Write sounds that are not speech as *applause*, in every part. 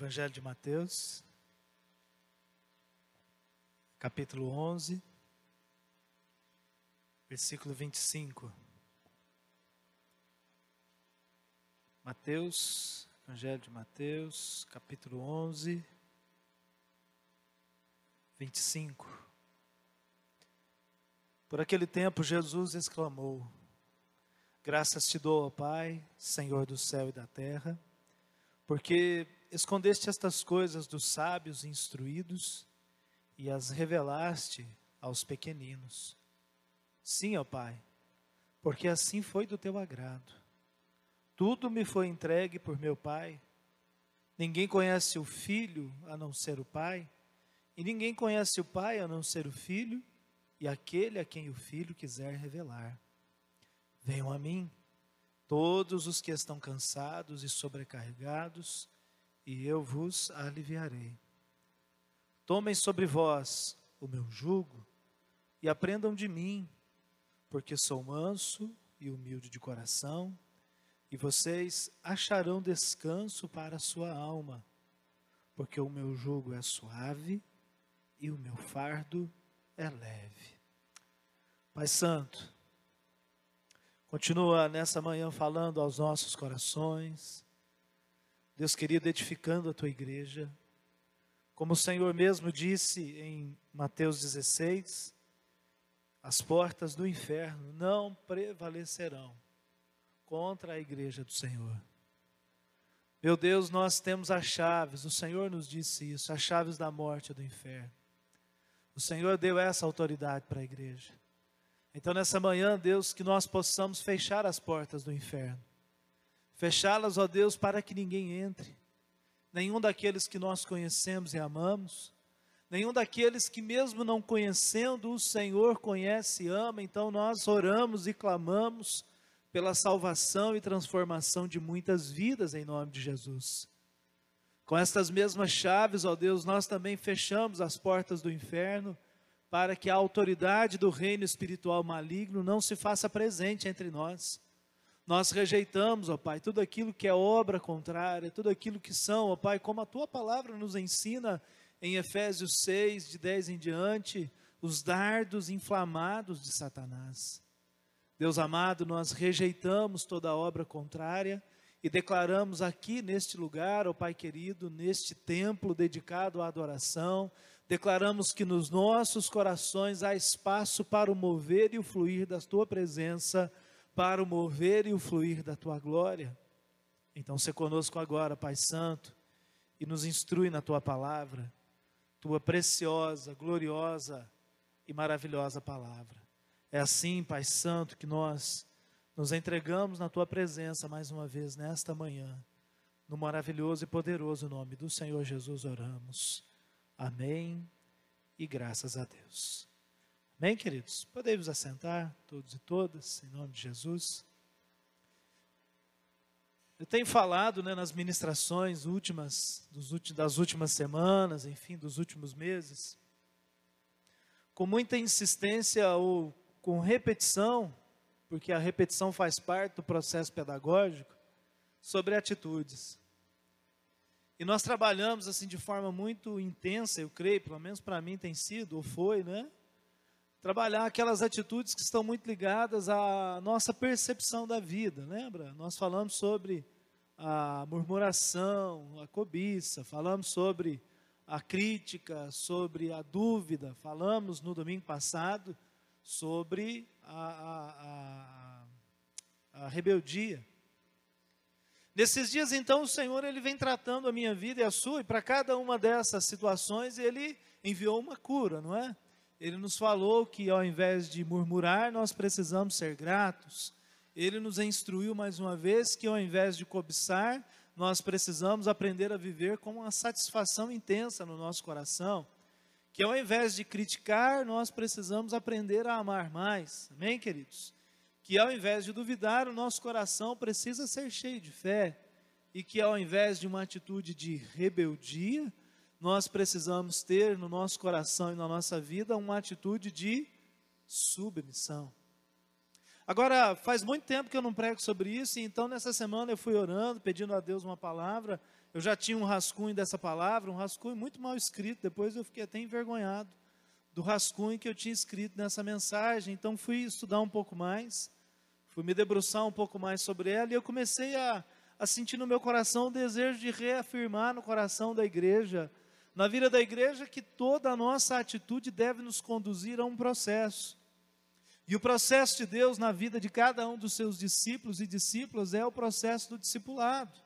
Evangelho de Mateus, capítulo 11, versículo 25. Mateus, Evangelho de Mateus, capítulo 11, 25. Por aquele tempo, Jesus exclamou: Graças te dou, ó Pai, Senhor do céu e da terra, porque escondeste estas coisas dos sábios e instruídos e as revelaste aos pequeninos. Sim, ó Pai, porque assim foi do teu agrado. Tudo me foi entregue por meu Pai. Ninguém conhece o Filho a não ser o Pai, e ninguém conhece o Pai a não ser o Filho e aquele a quem o Filho quiser revelar. Venham a mim, todos os que estão cansados e sobrecarregados, e eu vos aliviarei. Tomem sobre vós o meu jugo e aprendam de mim, porque sou manso e humilde de coração, e vocês acharão descanso para a sua alma, porque o meu jugo é suave e o meu fardo é leve. Pai Santo, continua nessa manhã falando aos nossos corações, Deus querido, edificando a tua igreja, como o Senhor mesmo disse em Mateus 16, as portas do inferno não prevalecerão contra a igreja do Senhor. Meu Deus, nós temos as chaves, o Senhor nos disse isso, as chaves da morte e do inferno. O Senhor deu essa autoridade para a igreja. Então, nessa manhã, Deus, que nós possamos fechar as portas do inferno. Fechá-las, ó Deus, para que ninguém entre. Nenhum daqueles que nós conhecemos e amamos, nenhum daqueles que, mesmo não conhecendo o Senhor, conhece e ama. Então, nós oramos e clamamos pela salvação e transformação de muitas vidas em nome de Jesus. Com estas mesmas chaves, ó Deus, nós também fechamos as portas do inferno para que a autoridade do reino espiritual maligno não se faça presente entre nós. Nós rejeitamos, ó Pai, tudo aquilo que é obra contrária, tudo aquilo que são, ó Pai, como a tua palavra nos ensina em Efésios 6, de 10 em diante, os dardos inflamados de Satanás. Deus amado, nós rejeitamos toda obra contrária e declaramos aqui neste lugar, ó Pai querido, neste templo dedicado à adoração, declaramos que nos nossos corações há espaço para o mover e o fluir da tua presença, para o mover e o fluir da tua glória. Então, se conosco agora, Pai Santo, e nos instrui na tua palavra, tua preciosa, gloriosa e maravilhosa palavra. É assim, Pai Santo, que nós nos entregamos na tua presença mais uma vez nesta manhã. No maravilhoso e poderoso nome do Senhor Jesus oramos. Amém e graças a Deus. Amém, queridos? Podemos assentar, todos e todas, em nome de Jesus. Eu tenho falado né, nas ministrações últimas, das últimas semanas, enfim, dos últimos meses, com muita insistência ou com repetição, porque a repetição faz parte do processo pedagógico, sobre atitudes. E nós trabalhamos assim de forma muito intensa, eu creio, pelo menos para mim tem sido, ou foi, né? Trabalhar aquelas atitudes que estão muito ligadas à nossa percepção da vida, lembra? Nós falamos sobre a murmuração, a cobiça, falamos sobre a crítica, sobre a dúvida, falamos no domingo passado sobre a, a, a, a rebeldia. Nesses dias, então, o Senhor ele vem tratando a minha vida e a sua, e para cada uma dessas situações ele enviou uma cura, não é? Ele nos falou que ao invés de murmurar, nós precisamos ser gratos. Ele nos instruiu mais uma vez que ao invés de cobiçar, nós precisamos aprender a viver com uma satisfação intensa no nosso coração que ao invés de criticar, nós precisamos aprender a amar mais. Amém, queridos? Que ao invés de duvidar, o nosso coração precisa ser cheio de fé. E que ao invés de uma atitude de rebeldia, nós precisamos ter no nosso coração e na nossa vida uma atitude de submissão. Agora, faz muito tempo que eu não prego sobre isso, então nessa semana eu fui orando, pedindo a Deus uma palavra. Eu já tinha um rascunho dessa palavra, um rascunho muito mal escrito, depois eu fiquei até envergonhado do rascunho que eu tinha escrito nessa mensagem. Então fui estudar um pouco mais, fui me debruçar um pouco mais sobre ela e eu comecei a, a sentir no meu coração o desejo de reafirmar no coração da igreja, na vida da igreja, que toda a nossa atitude deve nos conduzir a um processo. E o processo de Deus na vida de cada um dos seus discípulos e discípulas é o processo do discipulado.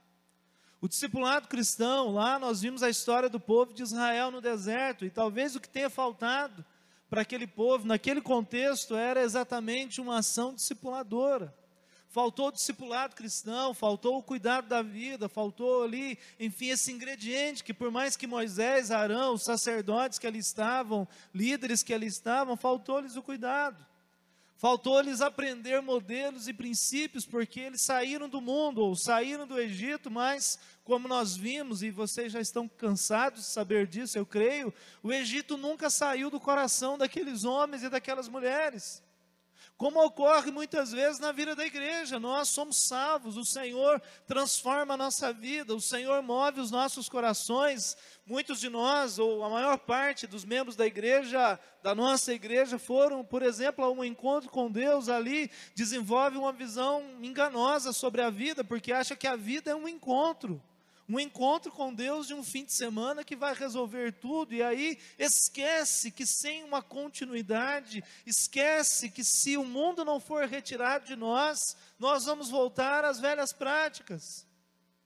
O discipulado cristão, lá nós vimos a história do povo de Israel no deserto, e talvez o que tenha faltado para aquele povo, naquele contexto, era exatamente uma ação discipuladora. Faltou o discipulado cristão, faltou o cuidado da vida, faltou ali, enfim, esse ingrediente que, por mais que Moisés, Arão, os sacerdotes que ali estavam, líderes que ali estavam, faltou-lhes o cuidado. Faltou-lhes aprender modelos e princípios, porque eles saíram do mundo, ou saíram do Egito, mas, como nós vimos, e vocês já estão cansados de saber disso, eu creio, o Egito nunca saiu do coração daqueles homens e daquelas mulheres. Como ocorre muitas vezes na vida da igreja, nós somos salvos, o Senhor transforma a nossa vida, o Senhor move os nossos corações. Muitos de nós, ou a maior parte dos membros da igreja, da nossa igreja, foram, por exemplo, a um encontro com Deus ali, desenvolve uma visão enganosa sobre a vida, porque acha que a vida é um encontro um encontro com Deus de um fim de semana que vai resolver tudo, e aí esquece que sem uma continuidade, esquece que se o mundo não for retirado de nós, nós vamos voltar às velhas práticas.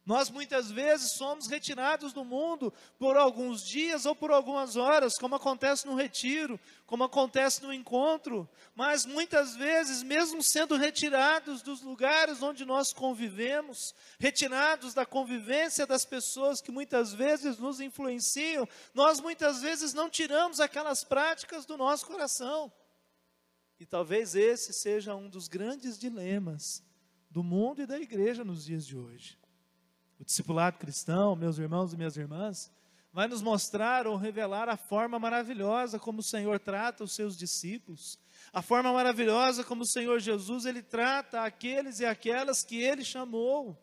Nós muitas vezes somos retirados do mundo por alguns dias ou por algumas horas, como acontece no retiro, como acontece no encontro, mas muitas vezes, mesmo sendo retirados dos lugares onde nós convivemos, retirados da convivência das pessoas que muitas vezes nos influenciam, nós muitas vezes não tiramos aquelas práticas do nosso coração. E talvez esse seja um dos grandes dilemas do mundo e da igreja nos dias de hoje o discipulado cristão, meus irmãos e minhas irmãs, vai nos mostrar ou revelar a forma maravilhosa como o Senhor trata os seus discípulos, a forma maravilhosa como o Senhor Jesus ele trata aqueles e aquelas que ele chamou.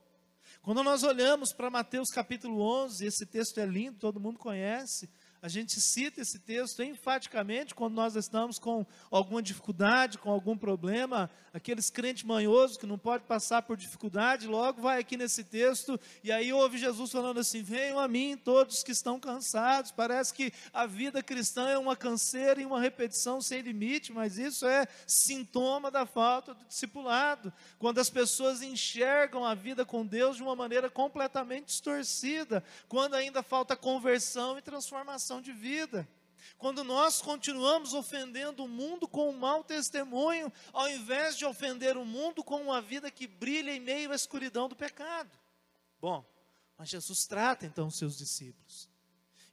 Quando nós olhamos para Mateus capítulo 11, esse texto é lindo, todo mundo conhece, a gente cita esse texto enfaticamente quando nós estamos com alguma dificuldade, com algum problema. Aqueles crentes manhosos que não pode passar por dificuldade, logo vai aqui nesse texto e aí ouve Jesus falando assim: Venham a mim todos que estão cansados. Parece que a vida cristã é uma canseira e uma repetição sem limite, mas isso é sintoma da falta do discipulado. Quando as pessoas enxergam a vida com Deus de uma maneira completamente distorcida, quando ainda falta conversão e transformação de vida. Quando nós continuamos ofendendo o mundo com um mau testemunho, ao invés de ofender o mundo com uma vida que brilha em meio à escuridão do pecado. Bom, mas Jesus trata então os seus discípulos.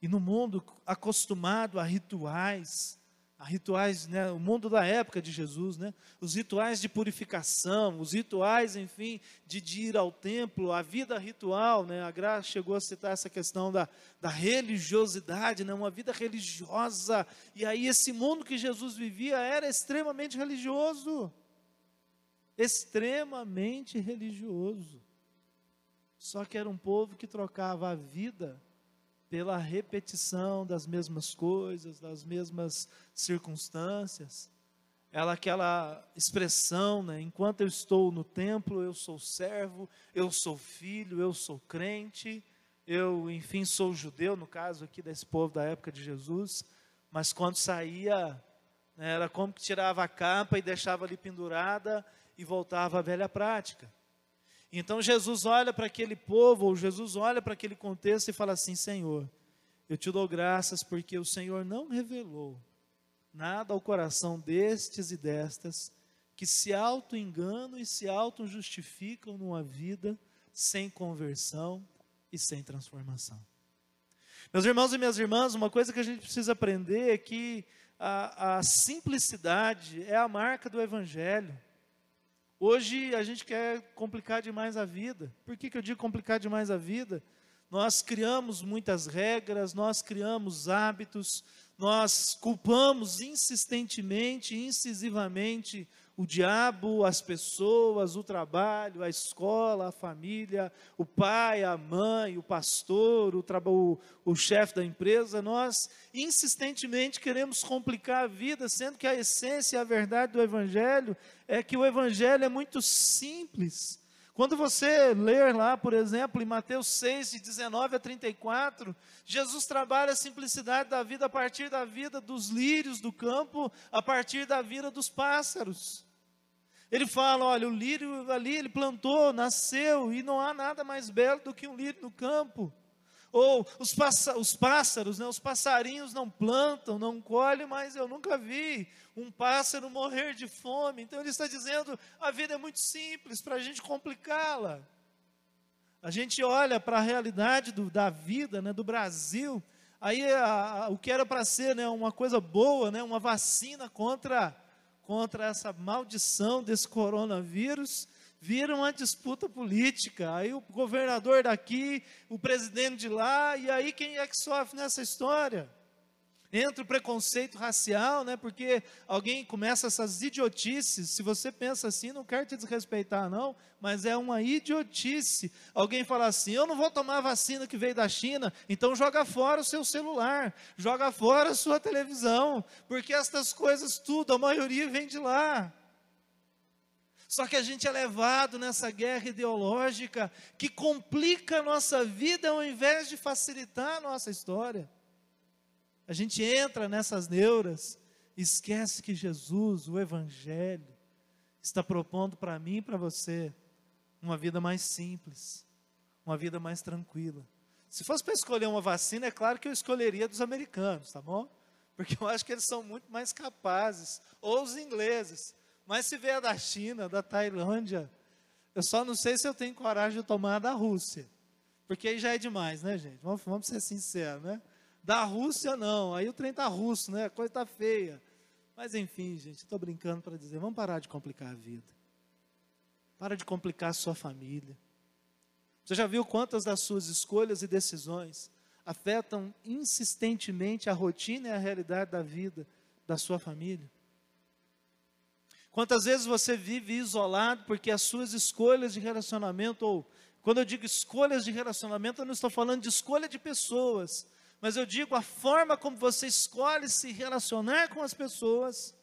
E no mundo acostumado a rituais, rituais, né, o mundo da época de Jesus, né, os rituais de purificação, os rituais, enfim, de, de ir ao templo, a vida ritual, né, a Graça chegou a citar essa questão da, da religiosidade, né, uma vida religiosa, e aí esse mundo que Jesus vivia era extremamente religioso, extremamente religioso, só que era um povo que trocava a vida pela repetição das mesmas coisas, das mesmas circunstâncias. Ela aquela expressão, né? Enquanto eu estou no templo, eu sou servo, eu sou filho, eu sou crente, eu, enfim, sou judeu, no caso aqui desse povo da época de Jesus, mas quando saía, né, era como que tirava a capa e deixava ali pendurada e voltava à velha prática. Então Jesus olha para aquele povo, ou Jesus olha para aquele contexto e fala assim: Senhor, eu te dou graças porque o Senhor não revelou nada ao coração destes e destas que se auto-enganam e se auto-justificam numa vida sem conversão e sem transformação. Meus irmãos e minhas irmãs, uma coisa que a gente precisa aprender é que a, a simplicidade é a marca do Evangelho. Hoje a gente quer complicar demais a vida. Por que, que eu digo complicar demais a vida? Nós criamos muitas regras, nós criamos hábitos, nós culpamos insistentemente, incisivamente o diabo, as pessoas, o trabalho, a escola, a família, o pai, a mãe, o pastor, o, o, o chefe da empresa, nós insistentemente queremos complicar a vida, sendo que a essência e a verdade do Evangelho é que o Evangelho é muito simples. Quando você ler lá, por exemplo, em Mateus 6, de 19 a 34, Jesus trabalha a simplicidade da vida a partir da vida dos lírios do campo, a partir da vida dos pássaros. Ele fala: olha, o lírio ali ele plantou, nasceu, e não há nada mais belo do que um lírio no campo. Ou os, os pássaros, né, os passarinhos não plantam, não colhem, mas eu nunca vi um pássaro morrer de fome. Então ele está dizendo: a vida é muito simples para a gente complicá-la. A gente olha para a realidade do, da vida né, do Brasil, aí a, a, o que era para ser né, uma coisa boa, né, uma vacina contra, contra essa maldição desse coronavírus, vira uma disputa política. Aí o governador daqui, o presidente de lá, e aí quem é que sofre nessa história? Entra o preconceito racial, né? Porque alguém começa essas idiotices. Se você pensa assim, não quero te desrespeitar, não, mas é uma idiotice. Alguém fala assim: eu não vou tomar a vacina que veio da China, então joga fora o seu celular, joga fora a sua televisão, porque estas coisas tudo, a maioria vem de lá. Só que a gente é levado nessa guerra ideológica que complica a nossa vida ao invés de facilitar a nossa história. A gente entra nessas neuras, esquece que Jesus, o Evangelho, está propondo para mim e para você uma vida mais simples, uma vida mais tranquila. Se fosse para escolher uma vacina, é claro que eu escolheria dos americanos, tá bom? Porque eu acho que eles são muito mais capazes, ou os ingleses. Mas se vier da China, da Tailândia, eu só não sei se eu tenho coragem de tomar da Rússia. Porque aí já é demais, né, gente? Vamos, vamos ser sinceros, né? Da Rússia, não. Aí o trem está russo, né? A coisa está feia. Mas enfim, gente, estou brincando para dizer, vamos parar de complicar a vida. Para de complicar a sua família. Você já viu quantas das suas escolhas e decisões afetam insistentemente a rotina e a realidade da vida da sua família? Quantas vezes você vive isolado porque as suas escolhas de relacionamento, ou quando eu digo escolhas de relacionamento, eu não estou falando de escolha de pessoas, mas eu digo a forma como você escolhe se relacionar com as pessoas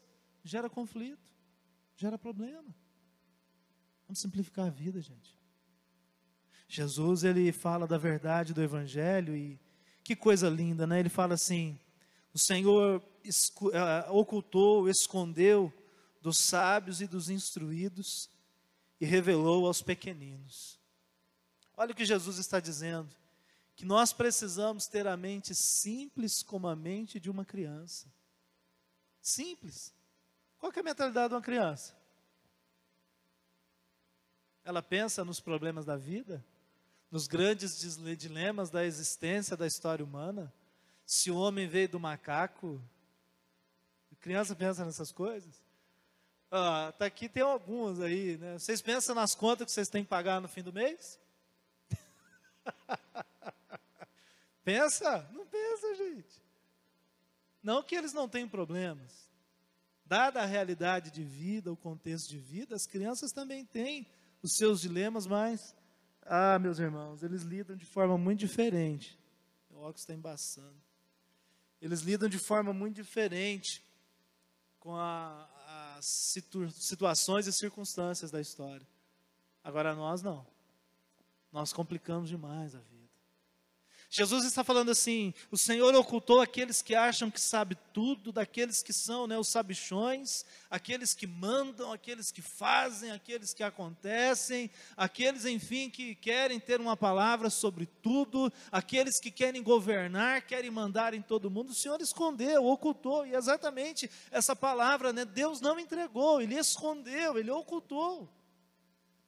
gera conflito, gera problema. Vamos simplificar a vida, gente. Jesus, ele fala da verdade do Evangelho e que coisa linda, né? Ele fala assim: o Senhor uh, ocultou, escondeu dos sábios e dos instruídos e revelou aos pequeninos. Olha o que Jesus está dizendo: que nós precisamos ter a mente simples como a mente de uma criança. Simples. Qual é a mentalidade de uma criança? Ela pensa nos problemas da vida, nos grandes dilemas da existência, da história humana. Se o homem veio do macaco, a criança pensa nessas coisas. Ah, tá aqui tem alguns aí, né? Vocês pensam nas contas que vocês têm que pagar no fim do mês? *laughs* pensa? Não pensa, gente. Não que eles não tenham problemas. Dada a realidade de vida, o contexto de vida, as crianças também têm os seus dilemas, mas, ah, meus irmãos, eles lidam de forma muito diferente. O óculos está embaçando. Eles lidam de forma muito diferente com a, as situ situações e circunstâncias da história. Agora nós não. Nós complicamos demais a vida. Jesus está falando assim: o Senhor ocultou aqueles que acham que sabe tudo, daqueles que são né, os sabichões, aqueles que mandam, aqueles que fazem, aqueles que acontecem, aqueles, enfim, que querem ter uma palavra sobre tudo, aqueles que querem governar, querem mandar em todo mundo. O Senhor escondeu, ocultou, e exatamente essa palavra, né, Deus não entregou, Ele escondeu, Ele ocultou.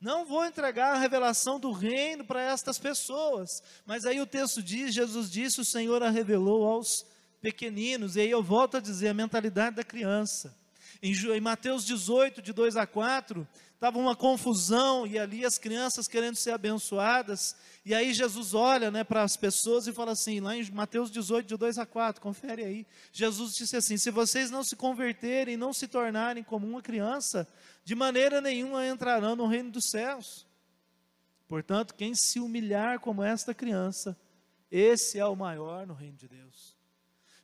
Não vou entregar a revelação do reino para estas pessoas. Mas aí o texto diz: Jesus disse, o Senhor a revelou aos pequeninos. E aí eu volto a dizer a mentalidade da criança. Em, Mateus 18, de 2 a 4, estava uma confusão e ali as crianças querendo ser abençoadas. E aí Jesus olha né, para as pessoas e fala assim, lá em Mateus 18, de 2 a 4, confere aí. Jesus disse assim: Se vocês não se converterem, não se tornarem como uma criança, de maneira nenhuma entrarão no reino dos céus. Portanto, quem se humilhar como esta criança, esse é o maior no reino de Deus.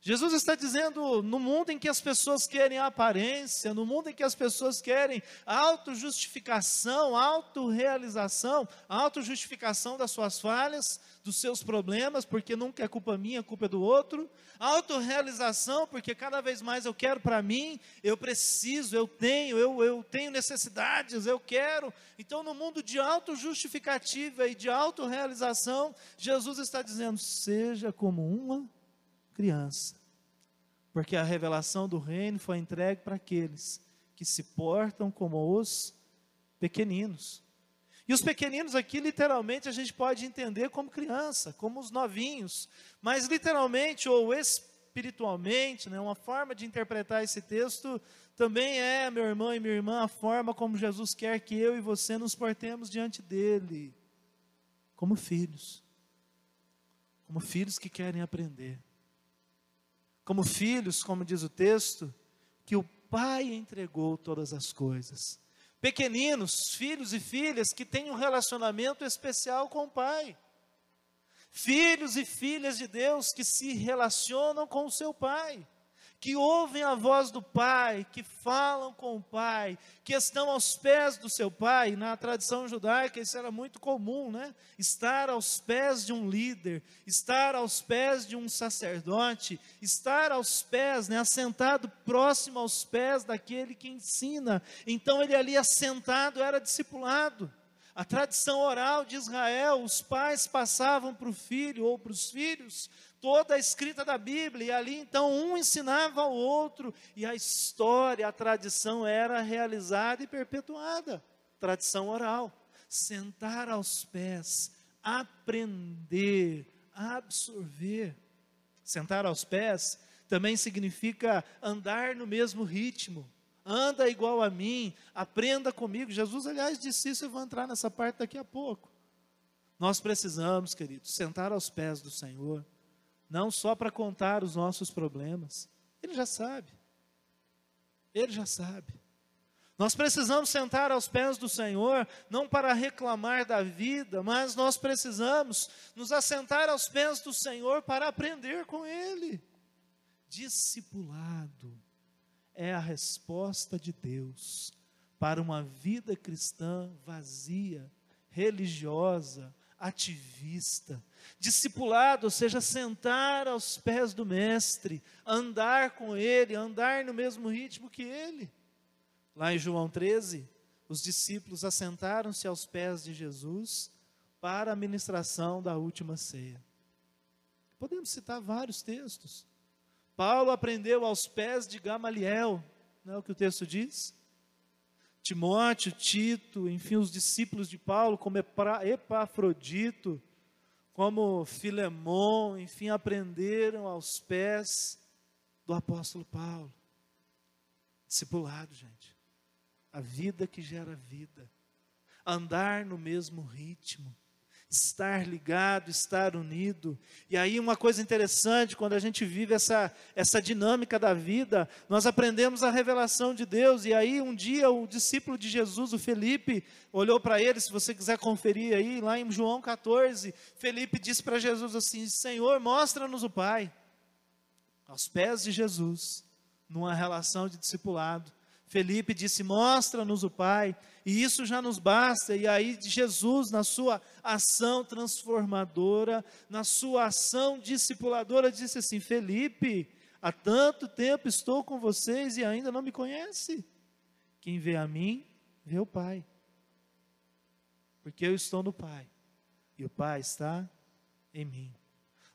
Jesus está dizendo: no mundo em que as pessoas querem aparência, no mundo em que as pessoas querem autojustificação, autorrealização, autojustificação das suas falhas, dos seus problemas, porque nunca é culpa minha, é culpa do outro, autorrealização, porque cada vez mais eu quero para mim, eu preciso, eu tenho, eu, eu tenho necessidades, eu quero. Então, no mundo de autojustificativa e de autorrealização, Jesus está dizendo: seja como uma criança. Porque a revelação do reino foi entregue para aqueles que se portam como os pequeninos. E os pequeninos aqui, literalmente, a gente pode entender como criança, como os novinhos, mas literalmente ou espiritualmente, né, uma forma de interpretar esse texto também é, meu irmão e minha irmã, a forma como Jesus quer que eu e você nos portemos diante dele, como filhos, como filhos que querem aprender como filhos, como diz o texto, que o Pai entregou todas as coisas. Pequeninos, filhos e filhas que têm um relacionamento especial com o Pai. Filhos e filhas de Deus que se relacionam com o seu Pai que ouvem a voz do Pai, que falam com o Pai, que estão aos pés do seu Pai. Na tradição judaica isso era muito comum, né? Estar aos pés de um líder, estar aos pés de um sacerdote, estar aos pés, né? Assentado próximo aos pés daquele que ensina. Então ele ali assentado era discipulado. A tradição oral de Israel, os pais passavam para o filho ou para os filhos toda a escrita da Bíblia, e ali então um ensinava ao outro, e a história, a tradição era realizada e perpetuada tradição oral. Sentar aos pés, aprender, absorver. Sentar aos pés também significa andar no mesmo ritmo. Anda igual a mim, aprenda comigo. Jesus, aliás, disse isso, eu vou entrar nessa parte daqui a pouco. Nós precisamos, queridos, sentar aos pés do Senhor não só para contar os nossos problemas, ele já sabe. Ele já sabe. Nós precisamos sentar aos pés do Senhor, não para reclamar da vida, mas nós precisamos nos assentar aos pés do Senhor para aprender com Ele. Discipulado é a resposta de Deus para uma vida cristã vazia, religiosa, ativista. Discipulado, ou seja, sentar aos pés do Mestre, andar com Ele, andar no mesmo ritmo que Ele. Lá em João 13, os discípulos assentaram-se aos pés de Jesus para a ministração da última ceia. Podemos citar vários textos. Paulo aprendeu aos pés de Gamaliel, não é o que o texto diz? Timóteo, Tito, enfim, os discípulos de Paulo, como Epafrodito, como Filemon, enfim, aprenderam aos pés do apóstolo Paulo. Discipulado, gente. A vida que gera vida. Andar no mesmo ritmo estar ligado, estar unido. E aí uma coisa interessante, quando a gente vive essa, essa dinâmica da vida, nós aprendemos a revelação de Deus. E aí um dia o discípulo de Jesus, o Felipe, olhou para ele, se você quiser conferir aí, lá em João 14, Felipe disse para Jesus assim: Senhor, mostra-nos o Pai. Aos pés de Jesus, numa relação de discipulado. Felipe disse: Mostra-nos o Pai, e isso já nos basta. E aí, Jesus, na sua ação transformadora, na sua ação discipuladora, disse assim: Felipe, há tanto tempo estou com vocês e ainda não me conhece. Quem vê a mim, vê o Pai, porque eu estou no Pai, e o Pai está em mim.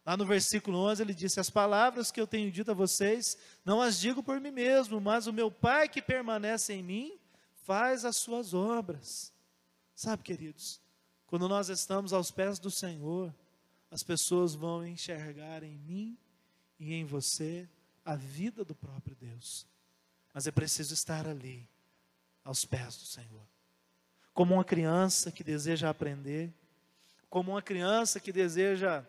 Lá no versículo 11 ele disse: As palavras que eu tenho dito a vocês, não as digo por mim mesmo, mas o meu Pai que permanece em mim, faz as suas obras. Sabe, queridos, quando nós estamos aos pés do Senhor, as pessoas vão enxergar em mim e em você a vida do próprio Deus. Mas é preciso estar ali, aos pés do Senhor. como uma criança que deseja aprender, como uma criança que deseja,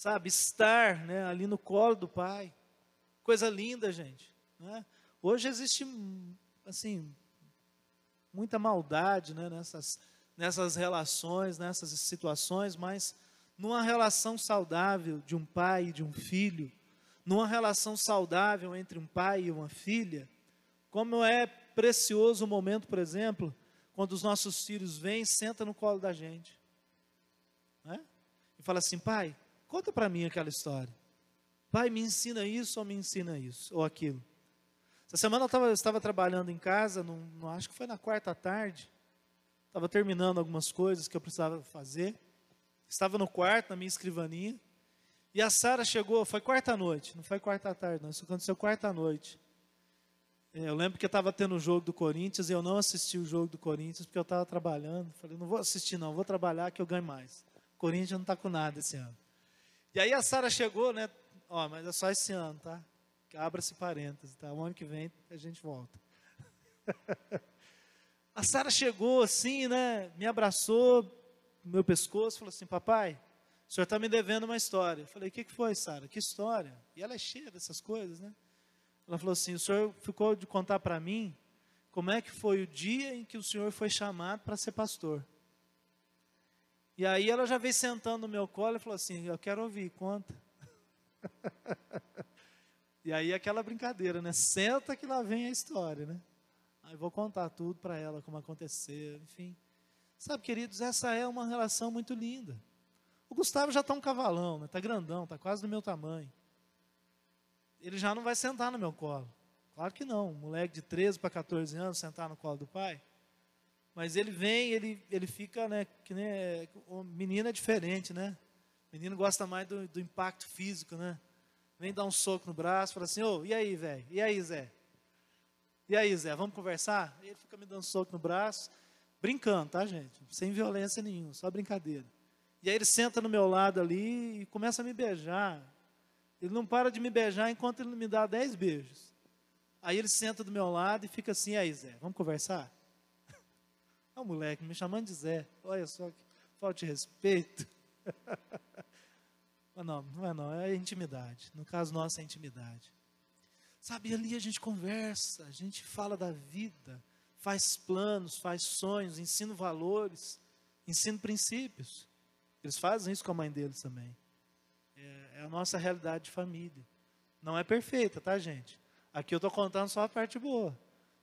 sabe, estar né, ali no colo do pai. Coisa linda, gente. Né? Hoje existe, assim, muita maldade né, nessas, nessas relações, nessas situações, mas numa relação saudável de um pai e de um filho, numa relação saudável entre um pai e uma filha, como é precioso o momento, por exemplo, quando os nossos filhos vêm, senta no colo da gente, né? e fala assim, pai, conta para mim aquela história. Pai, me ensina isso ou me ensina isso ou aquilo. Essa semana eu, tava, eu estava trabalhando em casa, num, acho que foi na quarta tarde, estava terminando algumas coisas que eu precisava fazer. Estava no quarto, na minha escrivaninha, e a Sara chegou, foi quarta noite, não foi quarta tarde, não, isso aconteceu quarta noite. É, eu lembro que eu estava tendo o jogo do Corinthians e eu não assisti o jogo do Corinthians porque eu estava trabalhando. Falei, não vou assistir não, vou trabalhar que eu ganho mais. Corinthians não está com nada esse ano. E aí a Sara chegou, né? Ó, mas é só esse ano, tá? Abra-se parênteses, tá? O ano que vem a gente volta. *laughs* a Sara chegou assim, né? Me abraçou no meu pescoço, falou assim, papai, o senhor está me devendo uma história. Eu falei, o que, que foi, Sara? Que história? E ela é cheia dessas coisas, né? Ela falou assim: o senhor ficou de contar para mim como é que foi o dia em que o senhor foi chamado para ser pastor. E aí ela já veio sentando no meu colo e falou assim: Eu quero ouvir, conta. *laughs* e aí aquela brincadeira, né? Senta que lá vem a história, né? Aí vou contar tudo para ela, como aconteceu, enfim. Sabe, queridos, essa é uma relação muito linda. O Gustavo já está um cavalão, está né? Tá grandão, está quase do meu tamanho ele já não vai sentar no meu colo. Claro que não, um moleque de 13 para 14 anos sentar no colo do pai. Mas ele vem, ele, ele fica, né, que nem, o menino é diferente, né? O menino gosta mais do, do impacto físico, né? Vem dar um soco no braço, fala assim, ô, oh, e aí, velho? E aí, Zé? E aí, Zé, vamos conversar? Ele fica me dando soco no braço, brincando, tá, gente? Sem violência nenhuma, só brincadeira. E aí ele senta no meu lado ali e começa a me beijar. Ele não para de me beijar enquanto ele não me dá dez beijos. Aí ele senta do meu lado e fica assim, aí Zé, vamos conversar? Olha o moleque me chamando de Zé. Olha só que falta de respeito. *laughs* Mas não, não é não, é intimidade. No caso nosso é intimidade. Sabe, ali a gente conversa, a gente fala da vida, faz planos, faz sonhos, ensina valores, ensina princípios. Eles fazem isso com a mãe deles também. É a nossa realidade de família. Não é perfeita, tá, gente? Aqui eu estou contando só a parte boa.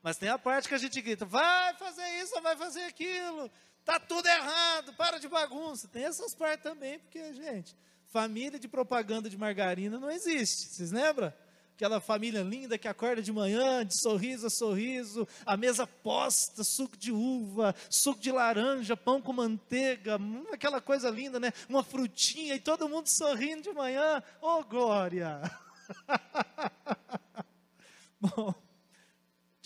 Mas tem a parte que a gente grita, vai fazer isso, vai fazer aquilo, tá tudo errado, para de bagunça. Tem essas partes também, porque, gente, família de propaganda de margarina não existe. Vocês lembram? aquela família linda que acorda de manhã, de sorriso a sorriso, a mesa posta, suco de uva, suco de laranja, pão com manteiga, hum, aquela coisa linda, né? Uma frutinha e todo mundo sorrindo de manhã. Oh, glória! *laughs* Bom,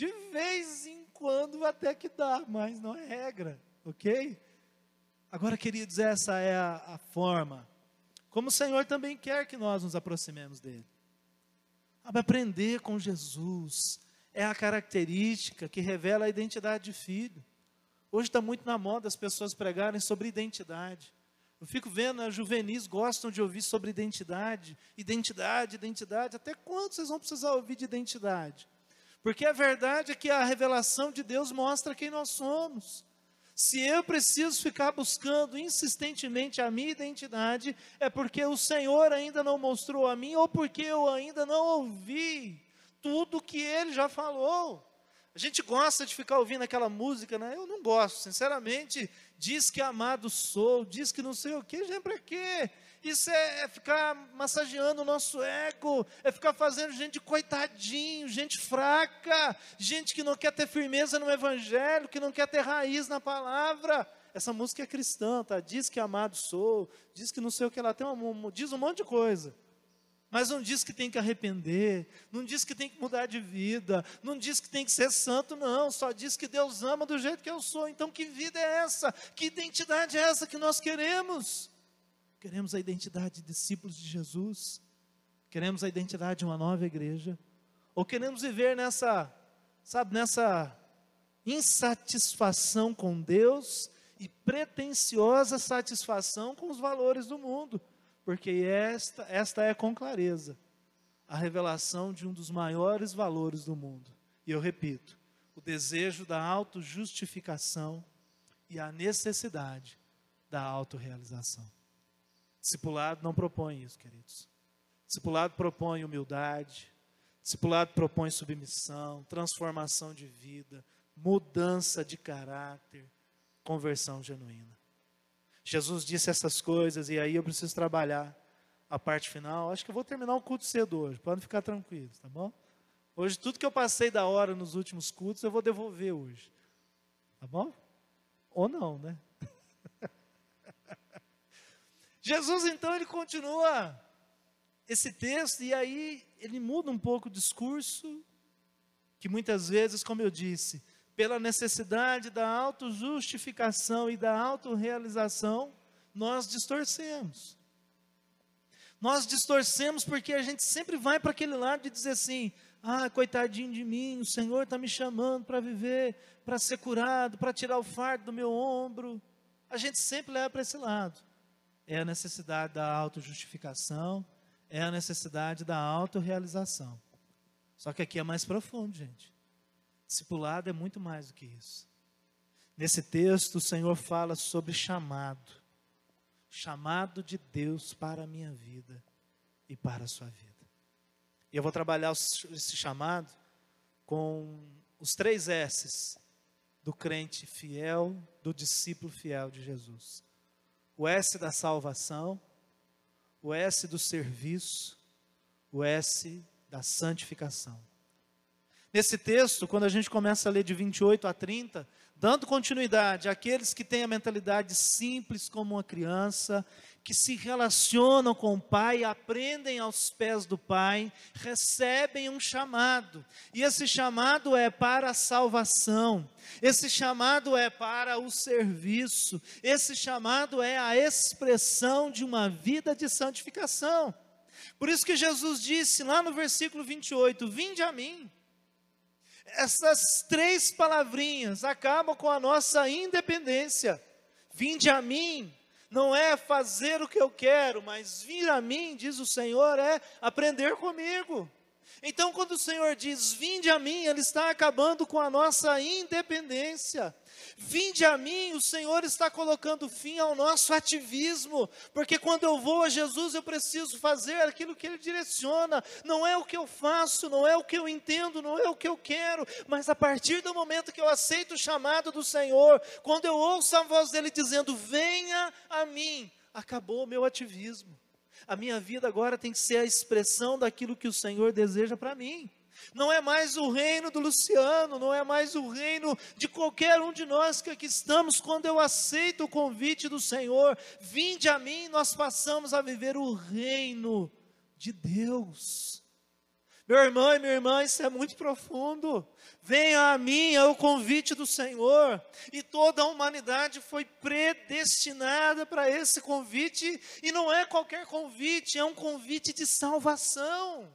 de vez em quando até que dá, mas não é regra, ok? Agora, queridos, essa é a, a forma como o Senhor também quer que nós nos aproximemos dele. Aprender com Jesus é a característica que revela a identidade de filho. Hoje está muito na moda as pessoas pregarem sobre identidade. Eu fico vendo, as juvenis gostam de ouvir sobre identidade, identidade, identidade. Até quando vocês vão precisar ouvir de identidade? Porque a verdade é que a revelação de Deus mostra quem nós somos. Se eu preciso ficar buscando insistentemente a minha identidade, é porque o Senhor ainda não mostrou a mim ou porque eu ainda não ouvi tudo que ele já falou. A gente gosta de ficar ouvindo aquela música, né? Eu não gosto, sinceramente. Diz que amado sou, diz que não sei o quê, gente, para quê? Isso é, é, ficar massageando o nosso ego, é ficar fazendo gente coitadinho, gente fraca, gente que não quer ter firmeza no evangelho, que não quer ter raiz na palavra. Essa música é cristã, tá? Diz que amado sou, diz que não sei o que ela tem, diz um monte de coisa. Mas não diz que tem que arrepender, não diz que tem que mudar de vida, não diz que tem que ser santo, não, só diz que Deus ama do jeito que eu sou. Então, que vida é essa? Que identidade é essa que nós queremos? Queremos a identidade de discípulos de Jesus? Queremos a identidade de uma nova igreja? Ou queremos viver nessa, sabe, nessa insatisfação com Deus e pretensiosa satisfação com os valores do mundo, porque esta, esta é com clareza a revelação de um dos maiores valores do mundo. E eu repito, o desejo da autojustificação e a necessidade da autorrealização. Discipulado não propõe isso, queridos. Discipulado propõe humildade, discipulado propõe submissão, transformação de vida, mudança de caráter, conversão genuína. Jesus disse essas coisas e aí eu preciso trabalhar a parte final. Acho que eu vou terminar o culto cedo hoje, podem ficar tranquilos, tá bom? Hoje, tudo que eu passei da hora nos últimos cultos, eu vou devolver hoje. Tá bom? Ou não, né? Jesus, então, ele continua esse texto e aí ele muda um pouco o discurso, que muitas vezes, como eu disse, pela necessidade da autojustificação e da autorrealização, nós distorcemos. Nós distorcemos porque a gente sempre vai para aquele lado de dizer assim: ah, coitadinho de mim, o Senhor está me chamando para viver, para ser curado, para tirar o fardo do meu ombro. A gente sempre leva para esse lado. É a necessidade da autojustificação, é a necessidade da autorrealização. Só que aqui é mais profundo, gente. Discipulado é muito mais do que isso. Nesse texto, o Senhor fala sobre chamado chamado de Deus para a minha vida e para a sua vida. E eu vou trabalhar esse chamado com os três S's do crente fiel, do discípulo fiel de Jesus: o S da salvação, o S do serviço, o S da santificação. Nesse texto, quando a gente começa a ler de 28 a 30, dando continuidade àqueles que têm a mentalidade simples como uma criança, que se relacionam com o Pai, aprendem aos pés do Pai, recebem um chamado. E esse chamado é para a salvação, esse chamado é para o serviço, esse chamado é a expressão de uma vida de santificação. Por isso que Jesus disse lá no versículo 28: Vinde a mim essas três palavrinhas acabam com a nossa independência. Vinde a mim, não é fazer o que eu quero, mas vir a mim, diz o Senhor, é aprender comigo. Então, quando o Senhor diz, vinde a mim, Ele está acabando com a nossa independência. Vinde a mim, o Senhor está colocando fim ao nosso ativismo, porque quando eu vou a Jesus, eu preciso fazer aquilo que Ele direciona, não é o que eu faço, não é o que eu entendo, não é o que eu quero, mas a partir do momento que eu aceito o chamado do Senhor, quando eu ouço a voz dEle dizendo: Venha a mim, acabou o meu ativismo. A minha vida agora tem que ser a expressão daquilo que o Senhor deseja para mim. Não é mais o reino do Luciano, não é mais o reino de qualquer um de nós que aqui estamos. Quando eu aceito o convite do Senhor, vinde a mim, nós passamos a viver o reino de Deus. Meu irmão e minha irmã, isso é muito profundo. Venha a mim, é o convite do Senhor. E toda a humanidade foi predestinada para esse convite, e não é qualquer convite, é um convite de salvação.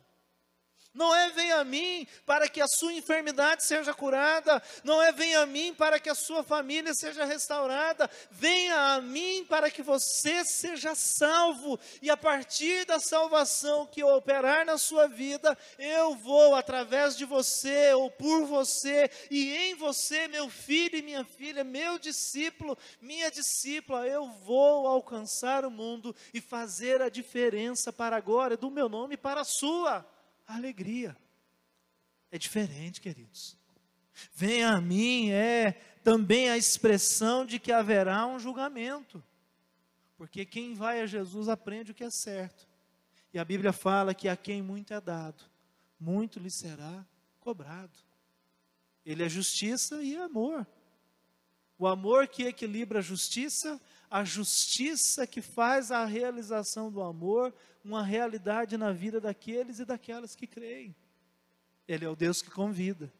Não é venha a mim para que a sua enfermidade seja curada, não é venha a mim para que a sua família seja restaurada, venha a mim para que você seja salvo, e a partir da salvação que eu operar na sua vida, eu vou através de você ou por você e em você, meu filho e minha filha, meu discípulo, minha discípula, eu vou alcançar o mundo e fazer a diferença para a glória do meu nome para a sua a alegria. É diferente, queridos. Venha a mim é também a expressão de que haverá um julgamento. Porque quem vai a Jesus aprende o que é certo. E a Bíblia fala que a quem muito é dado, muito lhe será cobrado. Ele é justiça e amor. O amor que equilibra a justiça, a justiça que faz a realização do amor uma realidade na vida daqueles e daquelas que creem. Ele é o Deus que convida,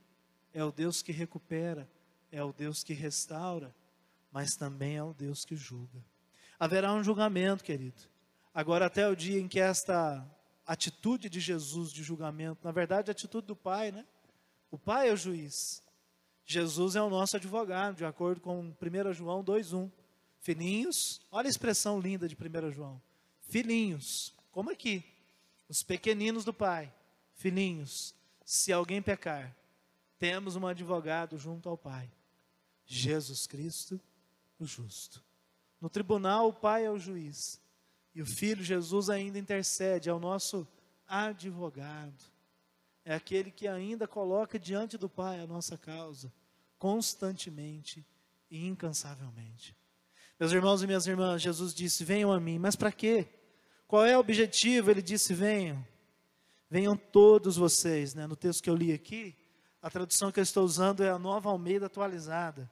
é o Deus que recupera, é o Deus que restaura, mas também é o Deus que julga. Haverá um julgamento, querido. Agora, até o dia em que esta atitude de Jesus de julgamento, na verdade, a atitude do Pai, né? O Pai é o juiz. Jesus é o nosso advogado, de acordo com 1 João 2,1. Filhinhos, olha a expressão linda de 1 João. Filhinhos, como aqui, os pequeninos do Pai, filhinhos, se alguém pecar, temos um advogado junto ao Pai, Jesus Cristo, o justo. No tribunal, o Pai é o juiz, e o Filho Jesus ainda intercede, é o nosso advogado. É aquele que ainda coloca diante do Pai a nossa causa, constantemente e incansavelmente. Meus irmãos e minhas irmãs, Jesus disse: Venham a mim, mas para quê? Qual é o objetivo? Ele disse: Venham, venham todos vocês. Né? No texto que eu li aqui, a tradução que eu estou usando é a nova Almeida atualizada.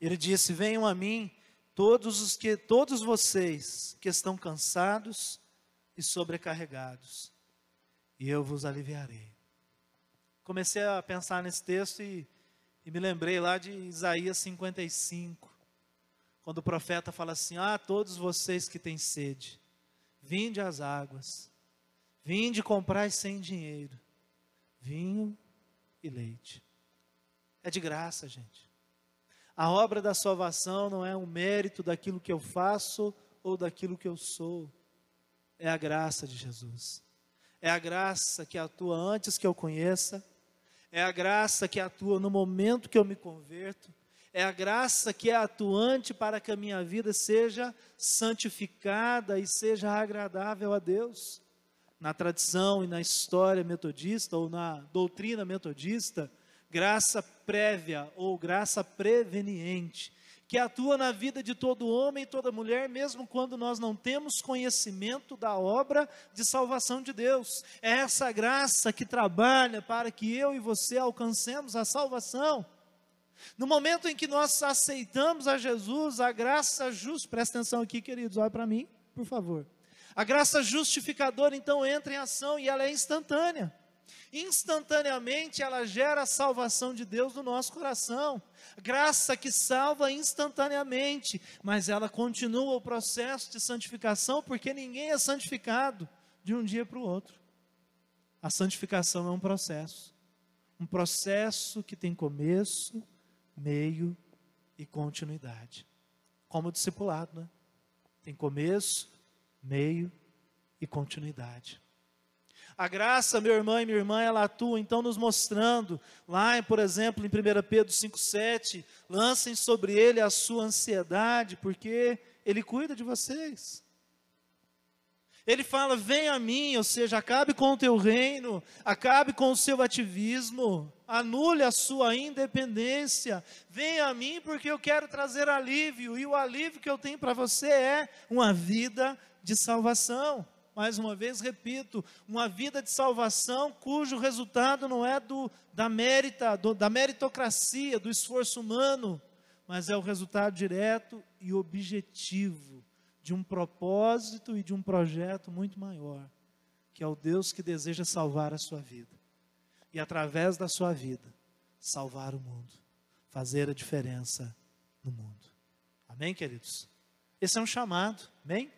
Ele disse: Venham a mim todos os que todos vocês que estão cansados e sobrecarregados, e eu vos aliviarei. Comecei a pensar nesse texto e, e me lembrei lá de Isaías 55, quando o profeta fala assim: Ah, todos vocês que têm sede, vinde às águas, vinde comprar sem dinheiro, vinho e leite. É de graça, gente. A obra da salvação não é um mérito daquilo que eu faço ou daquilo que eu sou. É a graça de Jesus. É a graça que atua antes que eu conheça. É a graça que atua no momento que eu me converto. É a graça que é atuante para que a minha vida seja santificada e seja agradável a Deus. Na tradição e na história metodista ou na doutrina metodista, graça prévia ou graça preveniente, que atua na vida de todo homem e toda mulher, mesmo quando nós não temos conhecimento da obra de salvação de Deus. É essa graça que trabalha para que eu e você alcancemos a salvação. No momento em que nós aceitamos a Jesus, a graça justa, presta atenção aqui, queridos, olha para mim, por favor. A graça justificadora então entra em ação e ela é instantânea instantaneamente ela gera a salvação de Deus no nosso coração. Graça que salva instantaneamente, mas ela continua o processo de santificação, porque ninguém é santificado de um dia para o outro. A santificação é um processo, um processo que tem começo, meio e continuidade. Como discipulado, né? Tem começo, meio e continuidade. A graça, meu irmão e minha irmã, ela atua então nos mostrando, lá, por exemplo, em 1 Pedro 5,7, lancem sobre ele a sua ansiedade, porque ele cuida de vocês. Ele fala: vem a mim, ou seja, acabe com o teu reino, acabe com o seu ativismo, anule a sua independência, venha a mim porque eu quero trazer alívio, e o alívio que eu tenho para você é uma vida de salvação. Mais uma vez repito, uma vida de salvação cujo resultado não é do, da, merita, do, da meritocracia, do esforço humano, mas é o resultado direto e objetivo de um propósito e de um projeto muito maior, que é o Deus que deseja salvar a sua vida e, através da sua vida, salvar o mundo, fazer a diferença no mundo. Amém, queridos? Esse é um chamado, amém?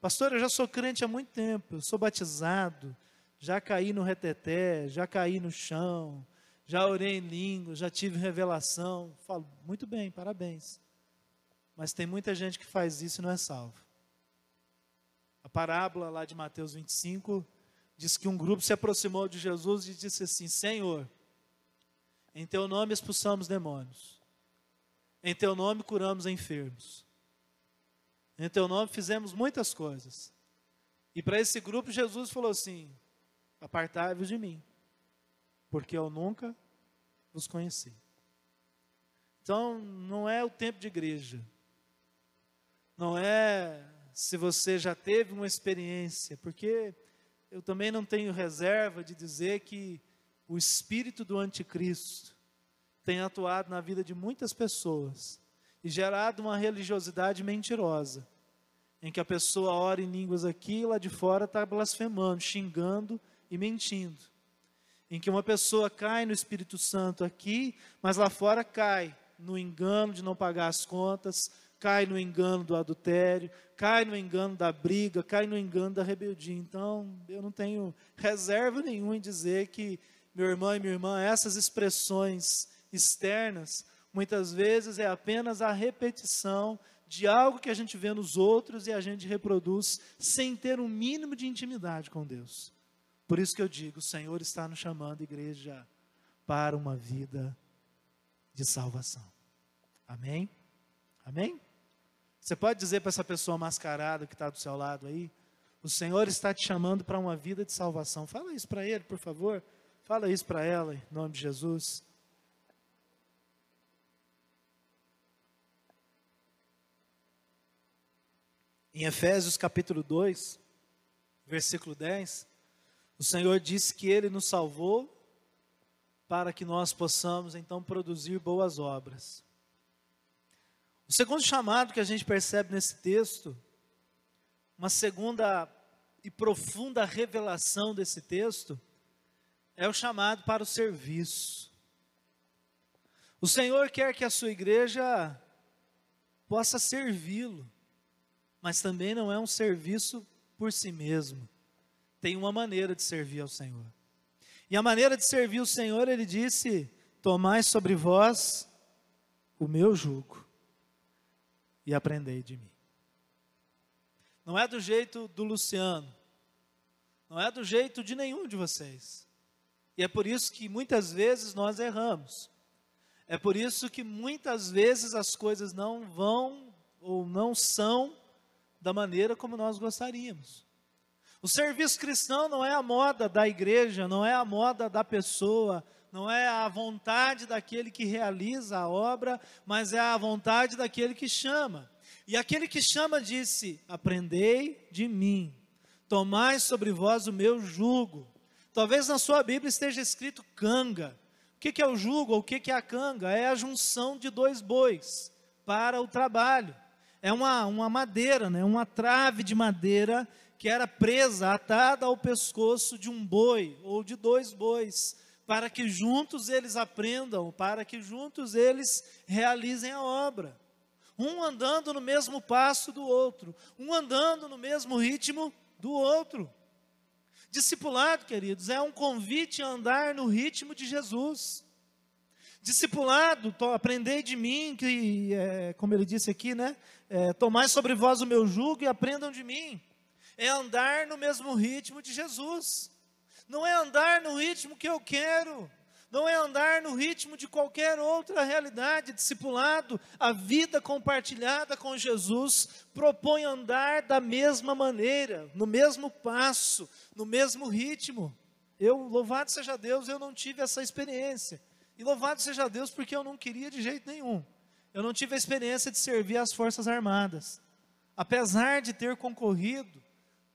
Pastor, eu já sou crente há muito tempo, eu sou batizado, já caí no reteté, já caí no chão, já orei em língua, já tive revelação. Falo, muito bem, parabéns. Mas tem muita gente que faz isso e não é salvo. A parábola lá de Mateus 25 diz que um grupo se aproximou de Jesus e disse assim: Senhor, em teu nome expulsamos demônios, em teu nome curamos enfermos, em teu nome fizemos muitas coisas. E para esse grupo, Jesus falou assim: Apartai-vos de mim, porque eu nunca vos conheci. Então, não é o tempo de igreja, não é se você já teve uma experiência, porque eu também não tenho reserva de dizer que o espírito do anticristo tem atuado na vida de muitas pessoas e gerado uma religiosidade mentirosa, em que a pessoa ora em línguas aqui e lá de fora está blasfemando, xingando e mentindo. Em que uma pessoa cai no Espírito Santo aqui, mas lá fora cai no engano de não pagar as contas, cai no engano do adultério, cai no engano da briga, cai no engano da rebeldia. Então, eu não tenho reserva nenhuma em dizer que, meu irmão e minha irmã, essas expressões externas, muitas vezes é apenas a repetição de algo que a gente vê nos outros e a gente reproduz sem ter um mínimo de intimidade com Deus. Por isso que eu digo, o Senhor está nos chamando, igreja, para uma vida de salvação. Amém? Amém? Você pode dizer para essa pessoa mascarada que está do seu lado aí, o Senhor está te chamando para uma vida de salvação. Fala isso para ele, por favor. Fala isso para ela, em nome de Jesus. Em Efésios capítulo 2, versículo 10, o Senhor disse que Ele nos salvou para que nós possamos então produzir boas obras. O segundo chamado que a gente percebe nesse texto, uma segunda e profunda revelação desse texto, é o chamado para o serviço. O Senhor quer que a sua igreja possa servi-lo, mas também não é um serviço por si mesmo. Tem uma maneira de servir ao Senhor. E a maneira de servir o Senhor, ele disse: Tomai sobre vós o meu jugo e aprendei de mim. Não é do jeito do Luciano, não é do jeito de nenhum de vocês. E é por isso que muitas vezes nós erramos. É por isso que muitas vezes as coisas não vão ou não são da maneira como nós gostaríamos. O serviço cristão não é a moda da igreja, não é a moda da pessoa, não é a vontade daquele que realiza a obra, mas é a vontade daquele que chama. E aquele que chama disse: Aprendei de mim, tomai sobre vós o meu jugo. Talvez na sua Bíblia esteja escrito canga. O que é o jugo o que é a canga? É a junção de dois bois para o trabalho. É uma, uma madeira, né? uma trave de madeira que era presa, atada ao pescoço de um boi ou de dois bois, para que juntos eles aprendam, para que juntos eles realizem a obra. Um andando no mesmo passo do outro, um andando no mesmo ritmo do outro. Discipulado, queridos, é um convite a andar no ritmo de Jesus. Discipulado, aprendei de mim, que, é, como ele disse aqui, né? É, tomai sobre vós o meu jugo e aprendam de mim é andar no mesmo ritmo de Jesus. Não é andar no ritmo que eu quero, não é andar no ritmo de qualquer outra realidade. Discipulado, a vida compartilhada com Jesus, propõe andar da mesma maneira, no mesmo passo, no mesmo ritmo. Eu, louvado seja Deus, eu não tive essa experiência. E louvado seja Deus porque eu não queria de jeito nenhum. Eu não tive a experiência de servir as Forças Armadas. Apesar de ter concorrido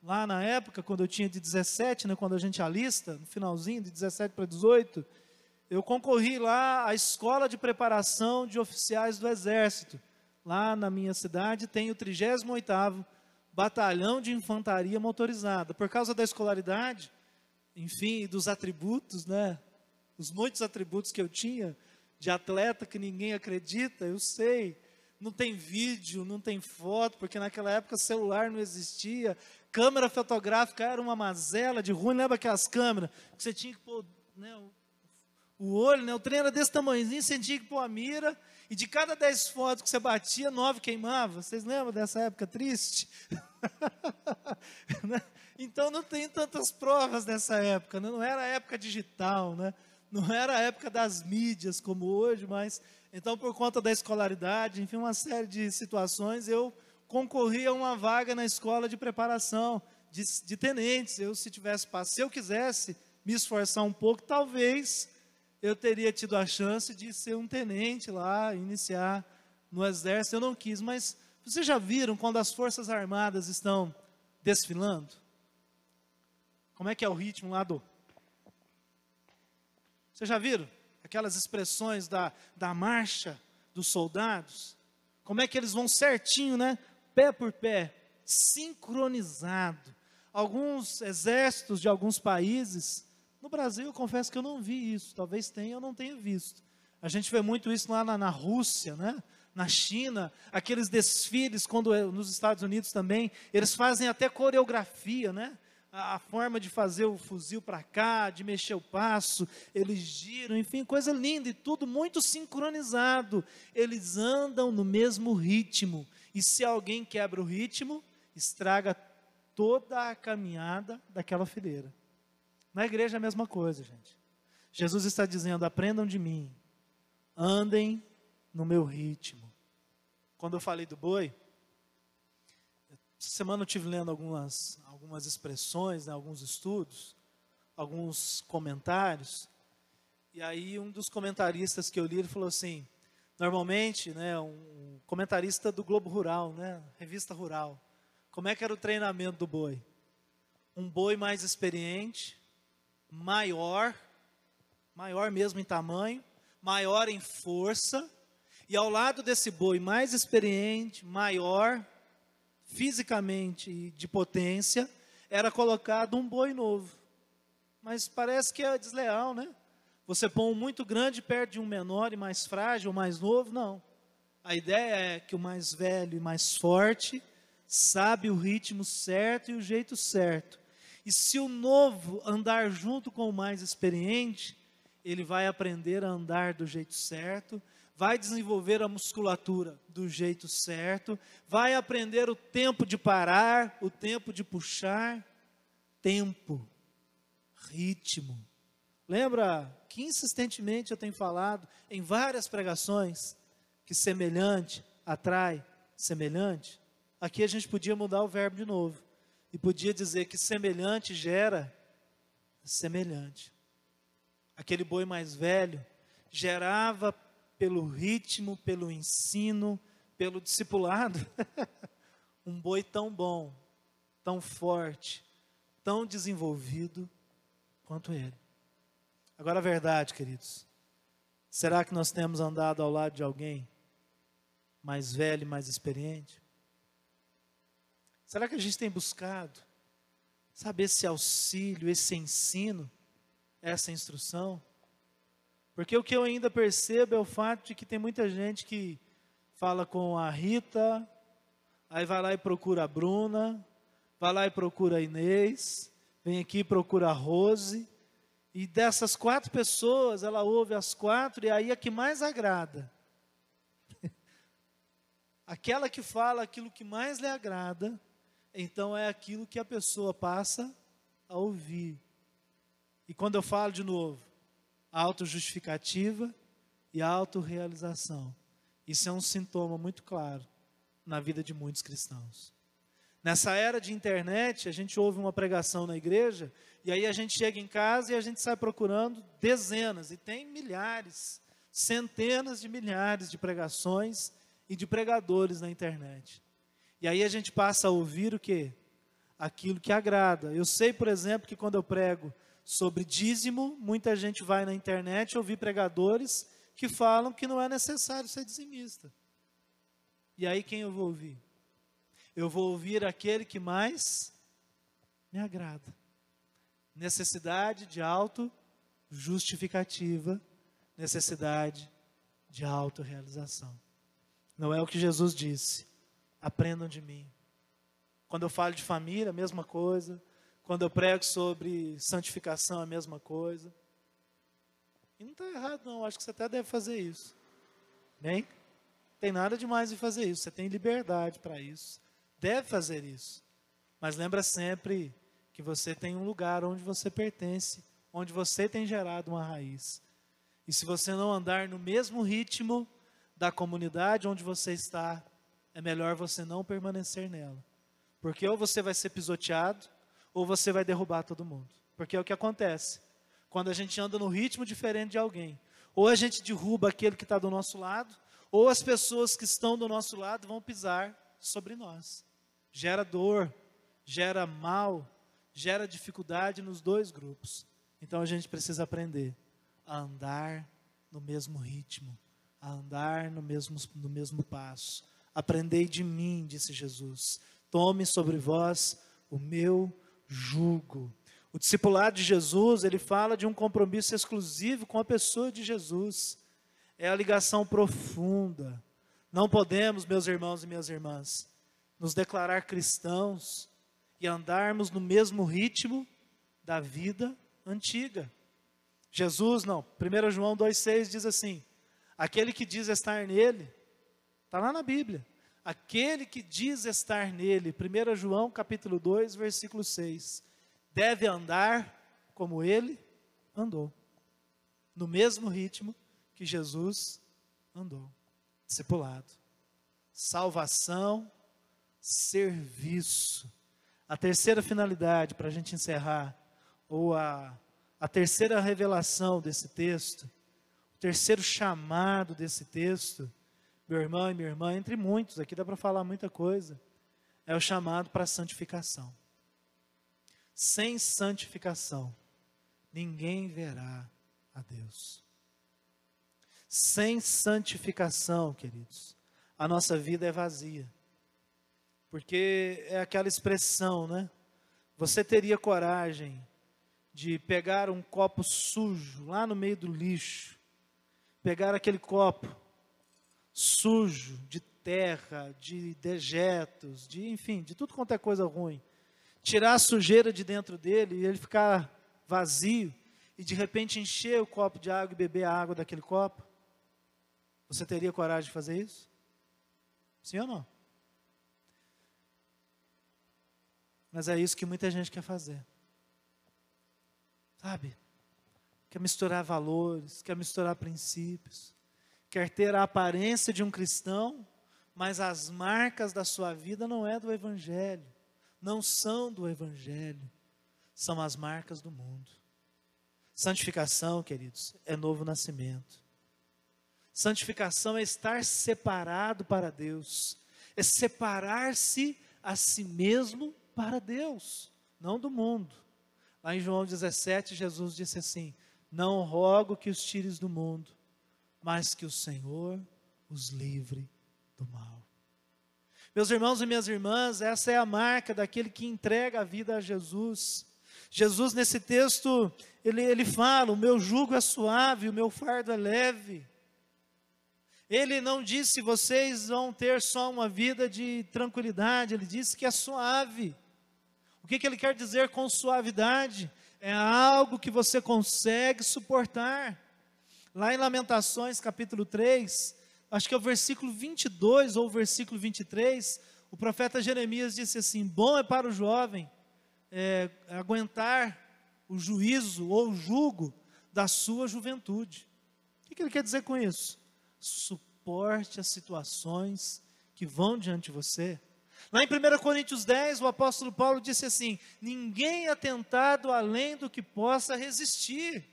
lá na época, quando eu tinha de 17, né, quando a gente alista, no finalzinho, de 17 para 18, eu concorri lá à escola de preparação de oficiais do Exército. Lá na minha cidade tem o 38º Batalhão de Infantaria Motorizada. Por causa da escolaridade, enfim, dos atributos, né, os muitos atributos que eu tinha, de atleta que ninguém acredita, eu sei, não tem vídeo, não tem foto, porque naquela época celular não existia, câmera fotográfica era uma mazela de ruim, lembra aquelas câmeras que você tinha que pôr né, o, olho, né, o trem era desse tamanhozinho, você tinha que pôr a mira, e de cada dez fotos que você batia, nove queimava. Vocês lembram dessa época triste? *laughs* Né? então não tem tantas provas dessa época, né? não era a época digital, né? não era a época das mídias como hoje, mas então por conta da escolaridade, enfim, uma série de situações, eu concorri a uma vaga na escola de preparação de, de tenentes. Eu, se tivesse se eu quisesse me esforçar um pouco, talvez eu teria tido a chance de ser um tenente lá, iniciar no exército. Eu não quis, mas vocês já viram quando as forças armadas estão desfilando? Como é que é o ritmo lá do? Vocês já viram aquelas expressões da, da marcha dos soldados? Como é que eles vão certinho, né? Pé por pé, sincronizado. Alguns exércitos de alguns países, no Brasil eu confesso que eu não vi isso, talvez tenha, eu não tenha visto. A gente vê muito isso lá na, na Rússia, né? na China, aqueles desfiles, quando é, nos Estados Unidos também, eles fazem até coreografia, né? a forma de fazer o fuzil para cá, de mexer o passo, eles giram, enfim, coisa linda e tudo muito sincronizado. Eles andam no mesmo ritmo. E se alguém quebra o ritmo, estraga toda a caminhada daquela fileira. Na igreja é a mesma coisa, gente. Jesus está dizendo: aprendam de mim, andem no meu ritmo. Quando eu falei do boi, essa semana eu tive lendo algumas, algumas expressões, né, alguns estudos, alguns comentários. E aí um dos comentaristas que eu li, ele falou assim, normalmente, né, um comentarista do Globo Rural, né, revista Rural, como é que era o treinamento do boi? Um boi mais experiente, maior, maior mesmo em tamanho, maior em força, e ao lado desse boi mais experiente, maior, fisicamente e de potência, era colocado um boi novo. Mas parece que é desleal, né? Você põe um muito grande perto de um menor e mais frágil, mais novo, não. A ideia é que o mais velho e mais forte sabe o ritmo certo e o jeito certo. E se o novo andar junto com o mais experiente, ele vai aprender a andar do jeito certo, vai desenvolver a musculatura do jeito certo, vai aprender o tempo de parar, o tempo de puxar, tempo, ritmo. Lembra que insistentemente eu tenho falado em várias pregações que semelhante atrai semelhante? Aqui a gente podia mudar o verbo de novo e podia dizer que semelhante gera semelhante. Aquele boi mais velho gerava pelo ritmo, pelo ensino, pelo discipulado. *laughs* um boi tão bom, tão forte, tão desenvolvido quanto ele. Agora a verdade, queridos. Será que nós temos andado ao lado de alguém mais velho, mais experiente? Será que a gente tem buscado saber esse auxílio, esse ensino, essa instrução? Porque o que eu ainda percebo é o fato de que tem muita gente que fala com a Rita, aí vai lá e procura a Bruna, vai lá e procura a Inês, vem aqui e procura a Rose, e dessas quatro pessoas, ela ouve as quatro, e aí a que mais agrada. *laughs* Aquela que fala aquilo que mais lhe agrada, então é aquilo que a pessoa passa a ouvir. E quando eu falo de novo, autojustificativa e autorrealização. Isso é um sintoma muito claro na vida de muitos cristãos. Nessa era de internet, a gente ouve uma pregação na igreja e aí a gente chega em casa e a gente sai procurando dezenas, e tem milhares, centenas de milhares de pregações e de pregadores na internet. E aí a gente passa a ouvir o que? Aquilo que agrada. Eu sei, por exemplo, que quando eu prego sobre dízimo, muita gente vai na internet ouvir pregadores que falam que não é necessário ser dizimista. E aí quem eu vou ouvir? Eu vou ouvir aquele que mais me agrada. Necessidade de auto justificativa, necessidade de autorrealização. Não é o que Jesus disse. Aprendam de mim. Quando eu falo de família, a mesma coisa. Quando eu prego sobre santificação, a mesma coisa. E não está errado, não. Acho que você até deve fazer isso. Bem? Tem nada demais em fazer isso. Você tem liberdade para isso. Deve fazer isso. Mas lembra sempre que você tem um lugar onde você pertence, onde você tem gerado uma raiz. E se você não andar no mesmo ritmo da comunidade onde você está, é melhor você não permanecer nela. Porque ou você vai ser pisoteado, ou você vai derrubar todo mundo. Porque é o que acontece. Quando a gente anda no ritmo diferente de alguém. Ou a gente derruba aquele que está do nosso lado, ou as pessoas que estão do nosso lado vão pisar sobre nós. Gera dor, gera mal, gera dificuldade nos dois grupos. Então a gente precisa aprender a andar no mesmo ritmo, a andar no mesmo, no mesmo passo. Aprendei de mim, disse Jesus. Tome sobre vós o meu jugo. O discipulado de Jesus, ele fala de um compromisso exclusivo com a pessoa de Jesus. É a ligação profunda. Não podemos, meus irmãos e minhas irmãs, nos declarar cristãos e andarmos no mesmo ritmo da vida antiga. Jesus, não, 1 João 2,6 diz assim: aquele que diz estar nele, está lá na Bíblia, aquele que diz estar nele, 1 João capítulo 2, versículo 6, deve andar como ele andou, no mesmo ritmo que Jesus andou, discipulado. Salvação, serviço. A terceira finalidade, para a gente encerrar, ou a, a terceira revelação desse texto, o terceiro chamado desse texto, meu irmão e minha irmã, entre muitos, aqui dá para falar muita coisa, é o chamado para santificação. Sem santificação, ninguém verá a Deus. Sem santificação, queridos, a nossa vida é vazia. Porque é aquela expressão, né? Você teria coragem de pegar um copo sujo lá no meio do lixo, pegar aquele copo sujo de terra, de dejetos, de enfim, de tudo quanto é coisa ruim, tirar a sujeira de dentro dele e ele ficar vazio e de repente encher o copo de água e beber a água daquele copo? Você teria coragem de fazer isso? Sim ou não? Mas é isso que muita gente quer fazer. Sabe? Quer misturar valores, quer misturar princípios, quer ter a aparência de um cristão, mas as marcas da sua vida não é do evangelho, não são do evangelho, são as marcas do mundo. Santificação, queridos, é novo nascimento. Santificação é estar separado para Deus, é separar-se a si mesmo para Deus, não do mundo. Lá em João 17, Jesus disse assim: Não rogo que os tires do mundo, mas que o Senhor os livre do mal. Meus irmãos e minhas irmãs, essa é a marca daquele que entrega a vida a Jesus. Jesus, nesse texto, ele, ele fala: O meu jugo é suave, o meu fardo é leve. Ele não disse vocês vão ter só uma vida de tranquilidade, ele disse que é suave. Que, que ele quer dizer com suavidade? É algo que você consegue suportar. Lá em Lamentações, capítulo 3, acho que é o versículo 22 ou o versículo 23, o profeta Jeremias disse assim: Bom é para o jovem é, aguentar o juízo ou o jugo da sua juventude. O que, que ele quer dizer com isso? Suporte as situações que vão diante de você Lá em 1 Coríntios 10, o apóstolo Paulo disse assim: Ninguém é tentado além do que possa resistir.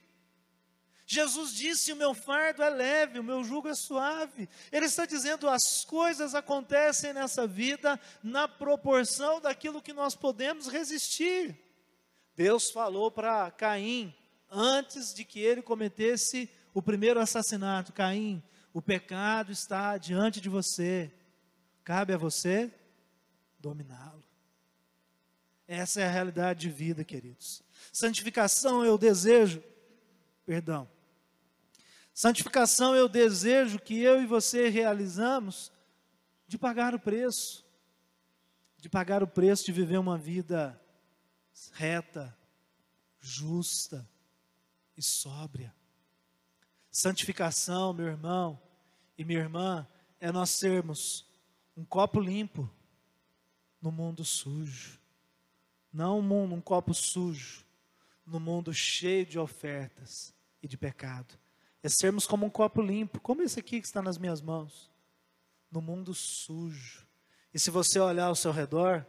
Jesus disse: O meu fardo é leve, o meu jugo é suave. Ele está dizendo: as coisas acontecem nessa vida na proporção daquilo que nós podemos resistir. Deus falou para Caim, antes de que ele cometesse o primeiro assassinato: Caim, o pecado está diante de você, cabe a você dominá-lo. Essa é a realidade de vida, queridos. Santificação é o desejo, perdão. Santificação é o desejo que eu e você realizamos de pagar o preço, de pagar o preço de viver uma vida reta, justa e sóbria. Santificação, meu irmão e minha irmã, é nós sermos um copo limpo no mundo sujo. Não um, mundo, um copo sujo, no mundo cheio de ofertas e de pecado. É sermos como um copo limpo, como esse aqui que está nas minhas mãos, no mundo sujo. E se você olhar ao seu redor,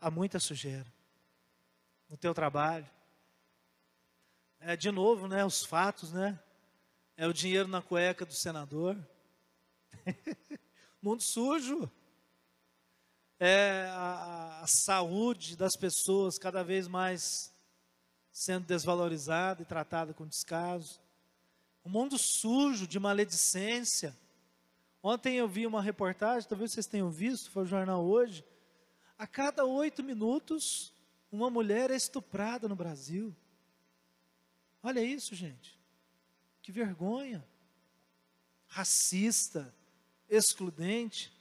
há muita sujeira. No teu trabalho. É de novo, né, os fatos, né? É o dinheiro na cueca do senador. *laughs* mundo sujo é a, a saúde das pessoas cada vez mais sendo desvalorizada e tratada com descaso. Um mundo sujo de maledicência. Ontem eu vi uma reportagem, talvez vocês tenham visto, foi o jornal hoje. A cada oito minutos, uma mulher é estuprada no Brasil. Olha isso, gente. Que vergonha. Racista, excludente.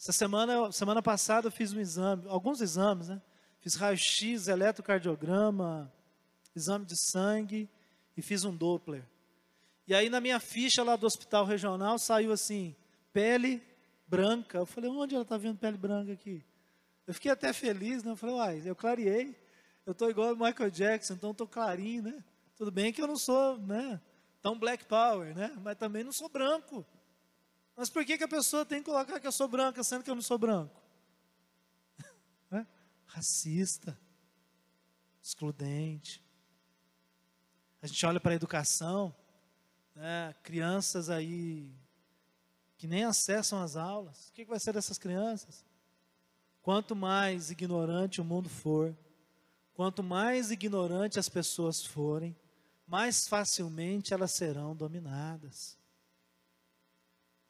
Essa semana, semana passada eu fiz um exame, alguns exames, né? fiz raio-x, eletrocardiograma, exame de sangue e fiz um Doppler. E aí na minha ficha lá do hospital regional saiu assim, pele branca. Eu falei, onde ela está vendo pele branca aqui? Eu fiquei até feliz, né? Eu falei, uai, eu clareei. Eu estou igual o Michael Jackson, então estou clarinho, né? Tudo bem que eu não sou, né? Tão black power, né? Mas também não sou branco. Mas por que, que a pessoa tem que colocar que eu sou branca, sendo que eu não sou branco? *laughs* É? Racista, excludente. A gente olha para a educação, né? crianças aí que nem acessam as aulas. O que, que vai ser dessas crianças? Quanto mais ignorante o mundo for, quanto mais ignorante as pessoas forem, mais facilmente elas serão dominadas.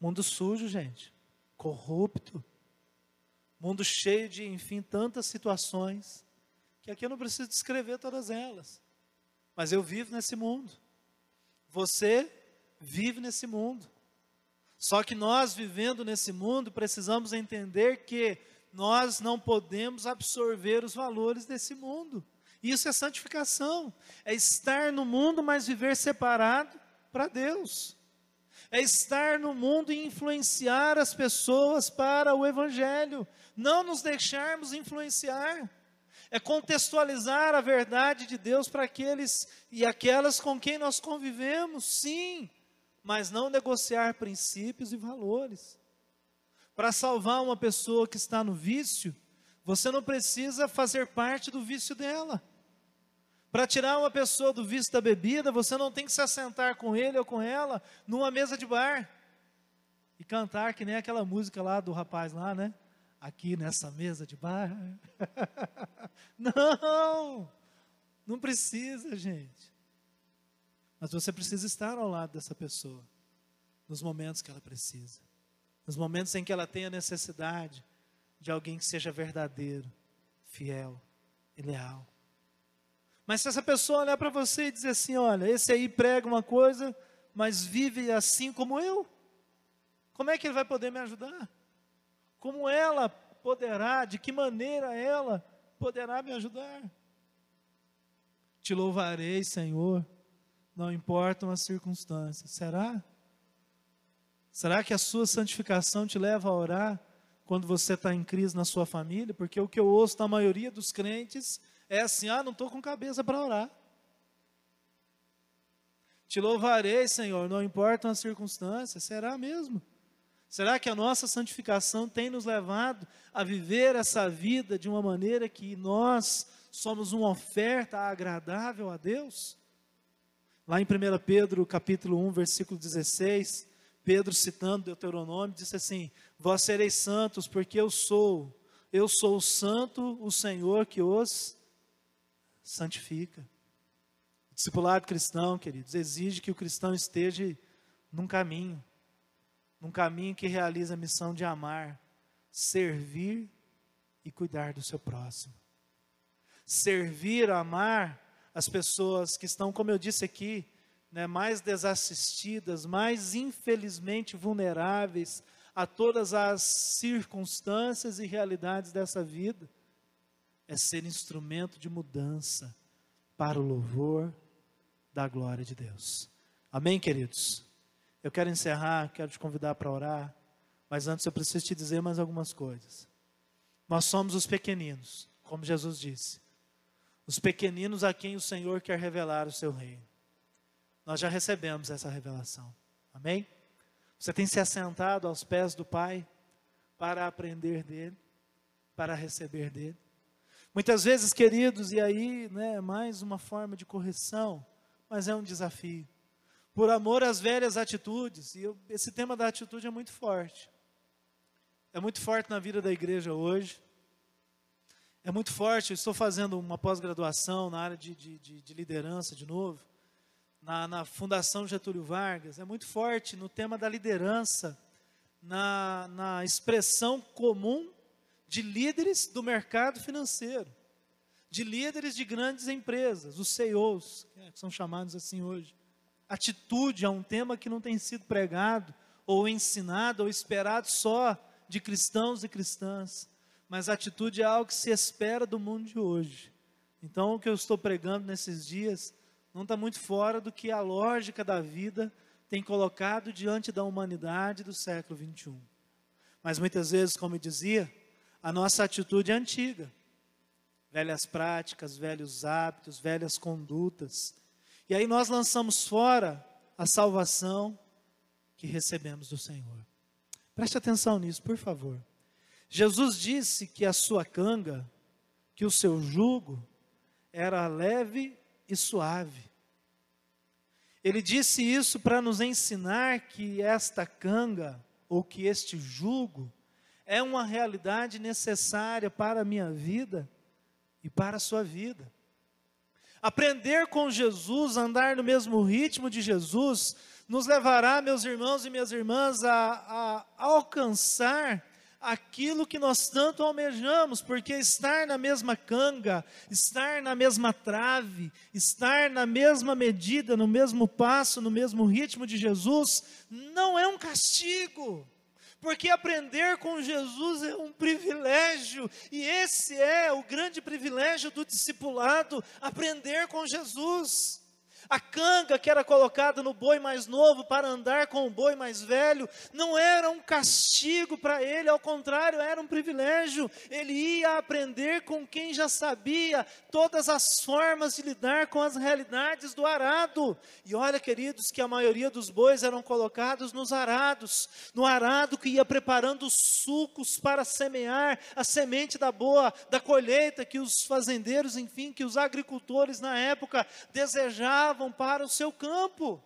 Mundo sujo, gente, corrupto, mundo cheio de, enfim, tantas situações, que aqui eu não preciso descrever todas elas. Mas eu vivo nesse mundo. Você vive nesse mundo. Só que nós vivendo nesse mundo precisamos entender que nós não podemos absorver os valores desse mundo. Isso é santificação, é estar no mundo, mas viver separado para Deus. É estar no mundo e influenciar as pessoas para o Evangelho, não nos deixarmos influenciar. É contextualizar a verdade de Deus para aqueles e aquelas com quem nós convivemos, sim, mas não negociar princípios e valores. Para salvar uma pessoa que está no vício, você não precisa fazer parte do vício dela. Para tirar uma pessoa do vício da bebida, você não tem que se assentar com ele ou com ela numa mesa de bar e cantar que nem aquela música lá do rapaz lá, né? Aqui nessa mesa de bar. *laughs* não! Não precisa, gente. Mas você precisa estar ao lado dessa pessoa nos momentos que ela precisa. Nos momentos em que ela tem a necessidade de alguém que seja verdadeiro, fiel e leal. Mas se essa pessoa olhar para você e dizer assim: olha, esse aí prega uma coisa, mas vive assim como eu, como é que ele vai poder me ajudar? Como ela poderá, de que maneira ela poderá me ajudar? Te louvarei, Senhor, não importam as circunstâncias. Será? Será que a sua santificação te leva a orar quando você está em crise na sua família? Porque o que eu ouço da maioria dos crentes é assim: ah, não estou com cabeça para orar. Te louvarei, Senhor, não importam as circunstâncias. Será mesmo? Será que a nossa santificação tem nos levado a viver essa vida de uma maneira que nós somos uma oferta agradável a Deus? Lá em 1 Pedro, capítulo 1, versículo 16, Pedro citando Deuteronômio, disse assim: Vós sereis santos, porque eu sou, eu sou o santo, o Senhor que os santifica. O discipulado cristão, queridos, exige que o cristão esteja num caminho, num caminho que realiza a missão de amar, servir e cuidar do seu próximo. Servir, amar as pessoas que estão, como eu disse aqui, né, mais desassistidas, mais infelizmente vulneráveis a todas as circunstâncias e realidades dessa vida é ser instrumento de mudança para o louvor da glória de Deus. Amém, queridos? Eu quero encerrar, quero te convidar para orar, mas antes eu preciso te dizer mais algumas coisas. Nós somos os pequeninos, como Jesus disse, os pequeninos a quem o Senhor quer revelar o seu reino. Nós já recebemos essa revelação. Amém? Você tem se assentado aos pés do Pai para aprender dele, para receber dele. Muitas vezes, queridos, e aí, né, mais uma forma de correção, mas é um desafio. Por amor às velhas atitudes, e eu, esse tema da atitude é muito forte. É muito forte na vida da igreja hoje. É muito forte. Eu estou fazendo uma pós-graduação na área de, de, de, de liderança, de novo, na, na Fundação Getúlio Vargas. É muito forte no tema da liderança, na, na expressão comum de líderes do mercado financeiro, de líderes de grandes empresas, os CEOs, que são chamados assim hoje. Atitude é um tema que não tem sido pregado, ou ensinado, ou esperado só de cristãos e cristãs. mas atitude é algo que se espera do mundo de hoje. Então, o que eu estou pregando nesses dias não está muito fora do que a lógica da vida tem colocado diante da humanidade do século 21. Mas muitas vezes, como eu dizia, a nossa atitude é antiga. Velhas práticas, velhos hábitos, velhas condutas. E aí nós lançamos fora a salvação que recebemos do Senhor. Preste atenção nisso, por favor. Jesus disse que a sua canga, que o seu jugo era leve e suave. Ele disse isso para nos ensinar que esta canga, ou que este jugo, é uma realidade necessária para a minha vida e para a sua vida. Aprender com Jesus, andar no mesmo ritmo de Jesus, nos levará, meus irmãos e minhas irmãs, a, a alcançar aquilo que nós tanto almejamos, porque estar na mesma canga, estar na mesma trave, estar na mesma medida, no mesmo passo, no mesmo ritmo de Jesus, não é um castigo. Porque aprender com Jesus é um privilégio, e esse é o grande privilégio do discipulado, aprender com Jesus. A canga que era colocada no boi mais novo para andar com o boi mais velho, não era um castigo para ele, ao contrário, era um privilégio. Ele ia aprender com quem já sabia todas as formas de lidar com as realidades do arado. E olha, queridos, que a maioria dos bois eram colocados nos arados, no arado que ia preparando os sucos para semear a semente da boa, da colheita que os fazendeiros, enfim, que os agricultores na época desejavam para o seu campo.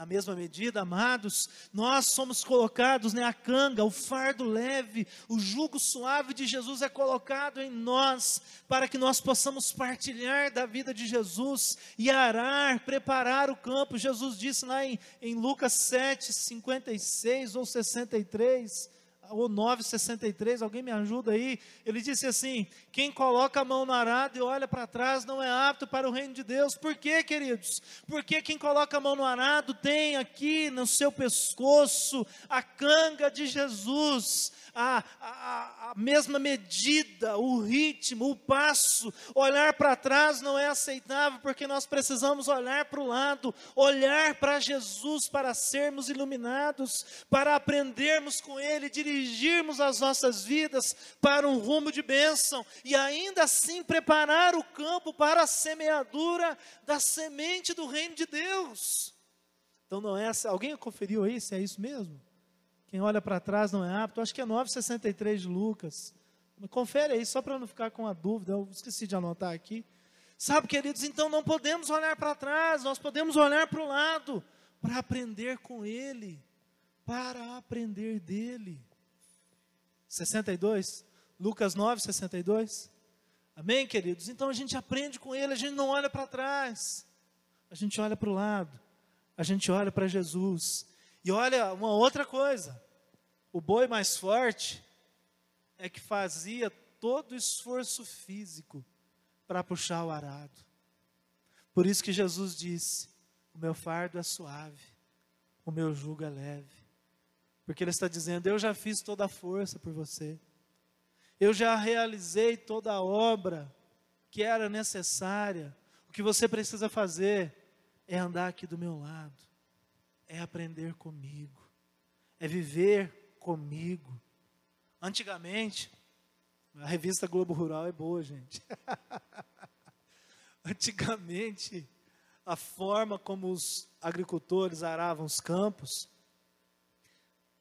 Na mesma medida, amados, nós somos colocados, né, a canga, o fardo leve, o jugo suave de Jesus é colocado em nós, para que nós possamos partilhar da vida de Jesus e arar, preparar o campo. Jesus disse lá em, em Lucas 7, 56 ou 63, ou 9,63, alguém me ajuda aí? Ele disse assim: quem coloca a mão no arado e olha para trás não é apto para o reino de Deus. Por quê, queridos? Porque quem coloca a mão no arado tem aqui no seu pescoço a canga de Jesus, a, a, a mesma medida, o ritmo, o passo. Olhar para trás não é aceitável, porque nós precisamos olhar para o lado, olhar para Jesus para sermos iluminados, para aprendermos com Ele, dirigirmos as nossas vidas para um rumo de bênção e ainda assim preparar o campo para a semeadura da semente do reino de Deus. Então não é, alguém conferiu aí se é isso mesmo? Quem olha para trás não é apto. Acho que é 9,63 de Lucas. Confere aí, só para não ficar com a dúvida. Eu esqueci de anotar aqui. Sabe, queridos, então não podemos olhar para trás, nós podemos olhar para o lado, para aprender com Ele, para aprender dEle. 62, Lucas 9, 62. Amém, queridos? Então a gente aprende com Ele, a gente não olha para trás, a gente olha para o lado, a gente olha para Jesus, e olha, uma outra coisa: o boi mais forte é que fazia todo o esforço físico para puxar o arado. Por isso que Jesus disse: O meu fardo é suave, o meu jugo é leve. Porque Ele está dizendo: Eu já fiz toda a força por você, eu já realizei toda a obra que era necessária. O que você precisa fazer é andar aqui do meu lado é aprender comigo, é viver comigo. Antigamente, a revista Globo Rural é boa, gente. *laughs* Antigamente, a forma como os agricultores aravam os campos,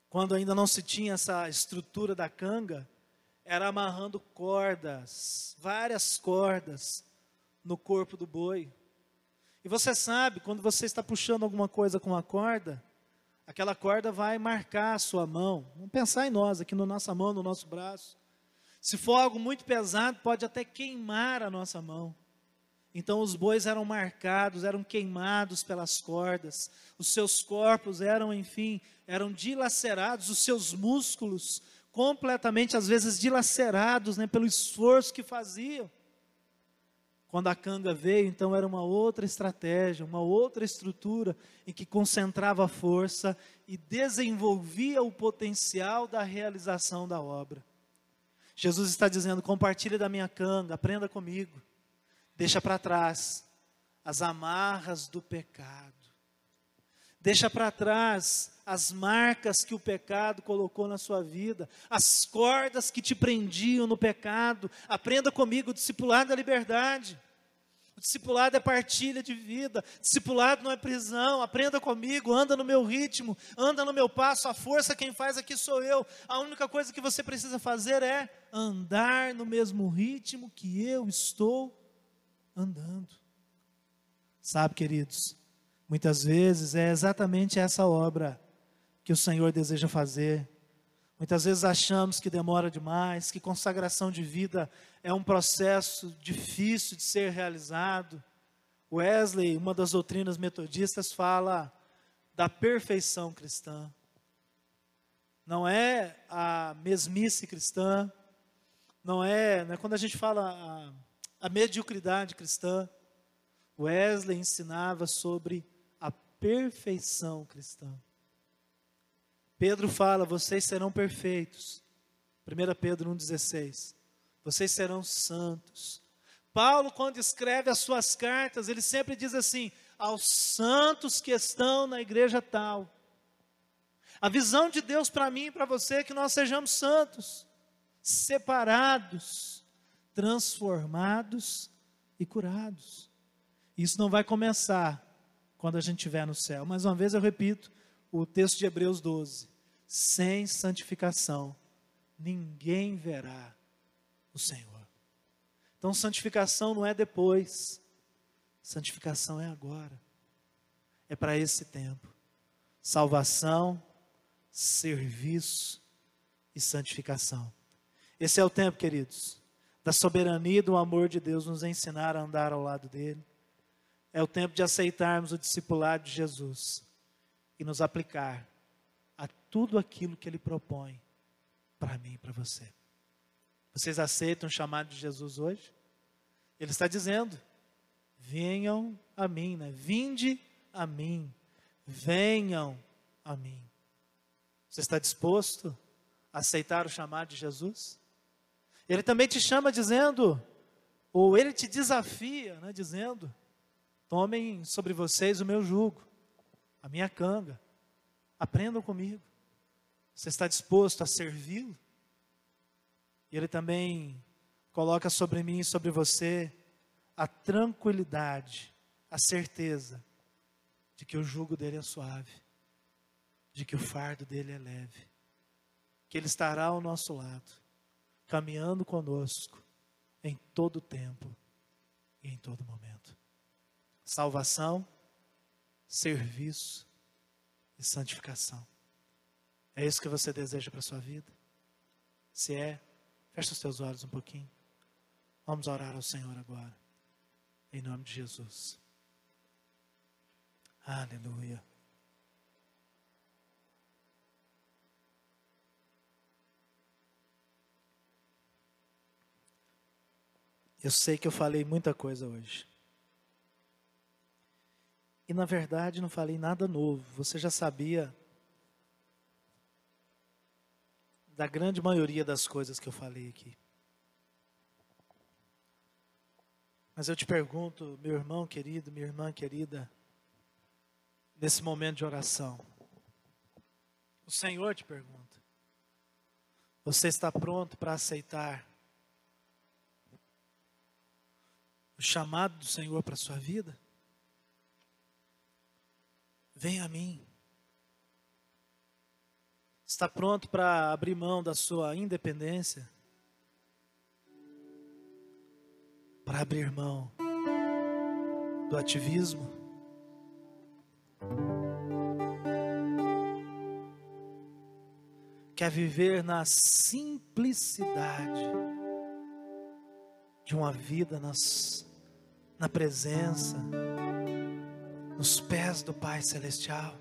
quando ainda não se tinha essa estrutura da canga, era amarrando cordas, várias cordas, no corpo do boi. E você sabe, quando você está puxando alguma coisa com a corda, aquela corda vai marcar a sua mão. Vamos pensar em nós, aqui na no nossa mão, no nosso braço. Se for algo muito pesado, pode até queimar a nossa mão. Então os bois eram marcados, eram queimados pelas cordas, os seus corpos eram, enfim, eram dilacerados, os seus músculos completamente, às vezes, dilacerados né, pelo esforço que faziam. Quando a canga veio, então era uma outra estratégia, uma outra estrutura em que concentrava a força e desenvolvia o potencial da realização da obra. Jesus está dizendo: compartilhe da minha canga, aprenda comigo. Deixa para trás as amarras do pecado. Deixa para trás as marcas que o pecado colocou na sua vida, as cordas que te prendiam no pecado. Aprenda comigo, o discipulado da liberdade. O discipulado é partilha de vida. Discipulado não é prisão. Aprenda comigo, anda no meu ritmo, anda no meu passo. A força quem faz aqui sou eu. A única coisa que você precisa fazer é andar no mesmo ritmo que eu estou andando. Sabe, queridos, muitas vezes é exatamente essa obra que o Senhor deseja fazer Muitas vezes achamos que demora demais, que consagração de vida é um processo difícil de ser realizado. Wesley, uma das doutrinas metodistas, fala da perfeição cristã. Não é a mesmice cristã, não é, não é quando a gente fala a, a mediocridade cristã. Wesley ensinava sobre a perfeição cristã. Pedro fala: vocês serão perfeitos. 1 Pedro 1,16. Vocês serão santos. Paulo, quando escreve as suas cartas, ele sempre diz assim: aos santos que estão na igreja tal. A visão de Deus para mim e para você é que nós sejamos santos, separados, transformados e curados. Isso não vai começar quando a gente estiver no céu. Mais uma vez eu repito o texto de Hebreus 12 sem santificação, ninguém verá o Senhor. Então, santificação não é depois, santificação é agora, é para esse tempo. Salvação, serviço e santificação. Esse é o tempo, queridos, da soberania e do amor de Deus nos ensinar a andar ao lado dele. É o tempo de aceitarmos o discipulado de Jesus e nos aplicar tudo aquilo que Ele propõe para mim e para você. Vocês aceitam o chamado de Jesus hoje? Ele está dizendo: venham a mim, né? Vinde a mim, venham a mim. Você está disposto a aceitar o chamado de Jesus? Ele também te chama dizendo, ou ele te desafia, né, dizendo: tomem sobre vocês o meu jugo, a minha canga, aprendam comigo. Você está disposto a servi-lo? E Ele também coloca sobre mim e sobre você a tranquilidade, a certeza de que o jugo dele é suave, de que o fardo dele é leve, que ele estará ao nosso lado, caminhando conosco em todo tempo e em todo momento. Salvação, serviço e santificação. É isso que você deseja para a sua vida? Se é, feche os teus olhos um pouquinho. Vamos orar ao Senhor agora. Em nome de Jesus. Aleluia. Eu sei que eu falei muita coisa hoje. E na verdade não falei nada novo. Você já sabia da grande maioria das coisas que eu falei aqui. Mas eu te pergunto, meu irmão querido, minha irmã querida, nesse momento de oração, o Senhor te pergunta: você está pronto para aceitar o chamado do Senhor para a sua vida? Venha a mim. Está pronto para abrir mão da sua independência? Para abrir mão do ativismo? Quer viver na simplicidade de uma vida nas, na presença, nos pés do Pai Celestial?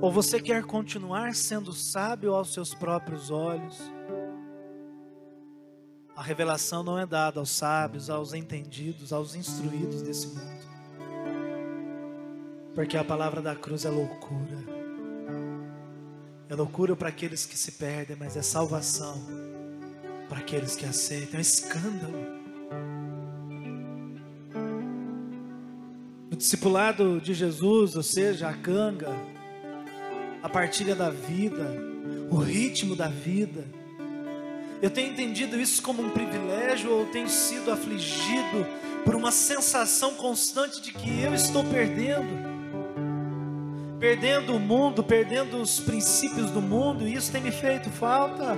Ou você quer continuar sendo sábio aos seus próprios olhos? A revelação não é dada aos sábios, aos entendidos, aos instruídos desse mundo. Porque a palavra da cruz é loucura. É loucura para aqueles que se perdem, mas é salvação para aqueles que aceitam. É um escândalo. O discipulado de Jesus, ou seja, a canga, a partilha da vida, o ritmo da vida. Eu tenho entendido isso como um privilégio ou tenho sido afligido por uma sensação constante de que eu estou perdendo. Perdendo o mundo, perdendo os princípios do mundo, e isso tem me feito falta.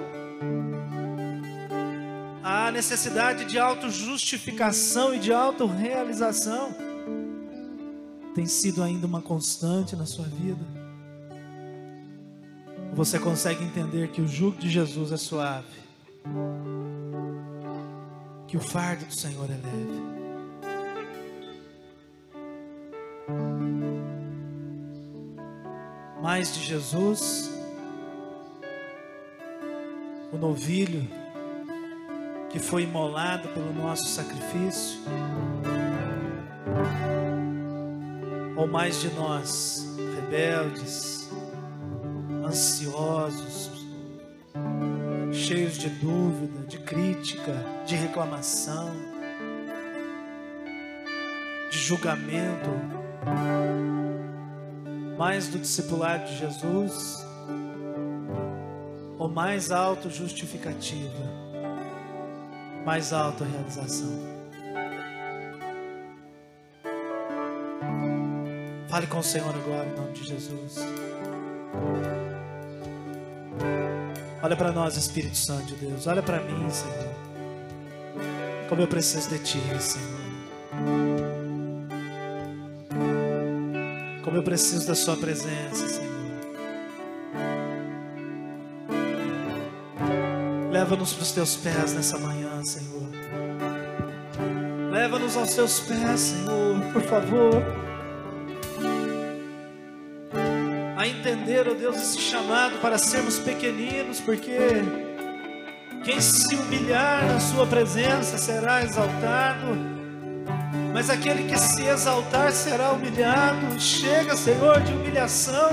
A necessidade de autojustificação e de autorrealização tem sido ainda uma constante na sua vida. Você consegue entender que o jugo de Jesus é suave, que o fardo do Senhor é leve. Mais de Jesus, o novilho que foi imolado pelo nosso sacrifício, ou mais de nós, rebeldes, ansiosos, cheios de dúvida, de crítica, de reclamação, de julgamento, mais do discipulado de Jesus, ou mais auto-justificativa, mais auto-realização. Fale com o Senhor agora em nome de Jesus. Olha para nós, Espírito Santo de Deus. Olha para mim, Senhor. Como eu preciso de Ti, Senhor. Como eu preciso da Sua presença, Senhor. Leva-nos para os Teus pés nessa manhã, Senhor. Leva-nos aos Teus pés, Senhor, por favor. entender, ó oh Deus, esse chamado para sermos pequeninos, porque quem se humilhar na Sua presença será exaltado, mas aquele que se exaltar será humilhado. Chega, Senhor, de humilhação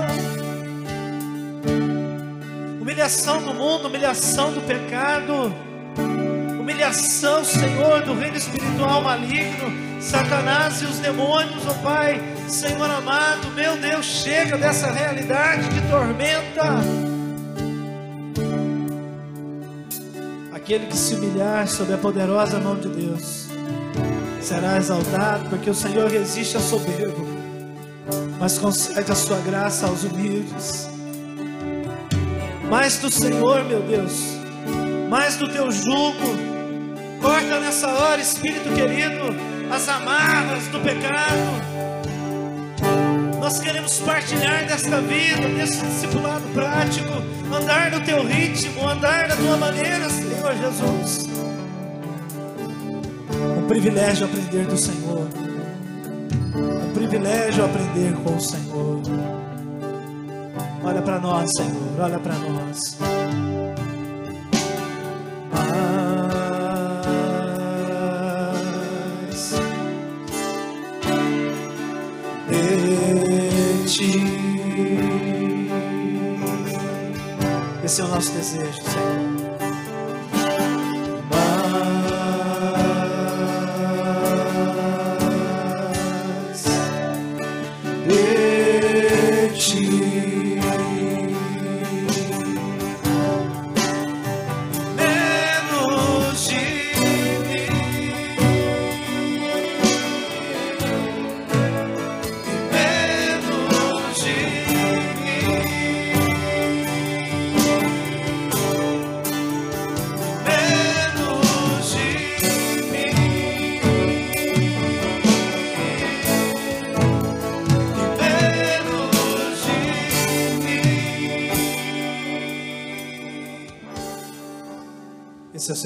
humilhação do mundo, humilhação do pecado, humilhação, Senhor, do reino espiritual maligno Satanás e os demônios, ó oh Pai, Senhor amado, meu Deus, chega dessa realidade que tormenta. Aquele que se humilhar sob a poderosa mão de Deus será exaltado, porque o Senhor resiste ao soberbo, mas concede a sua graça aos humildes. Mais do Senhor, meu Deus, mais do teu jugo, corta nessa hora, Espírito querido as amarras do pecado. Nós queremos partilhar desta vida, desse discipulado prático, andar no teu ritmo, andar da tua maneira, Senhor Jesus. Um privilégio aprender do Senhor. Um privilégio aprender com o Senhor. Olha para nós, Senhor, olha para nós. Nosso desejo, Senhor.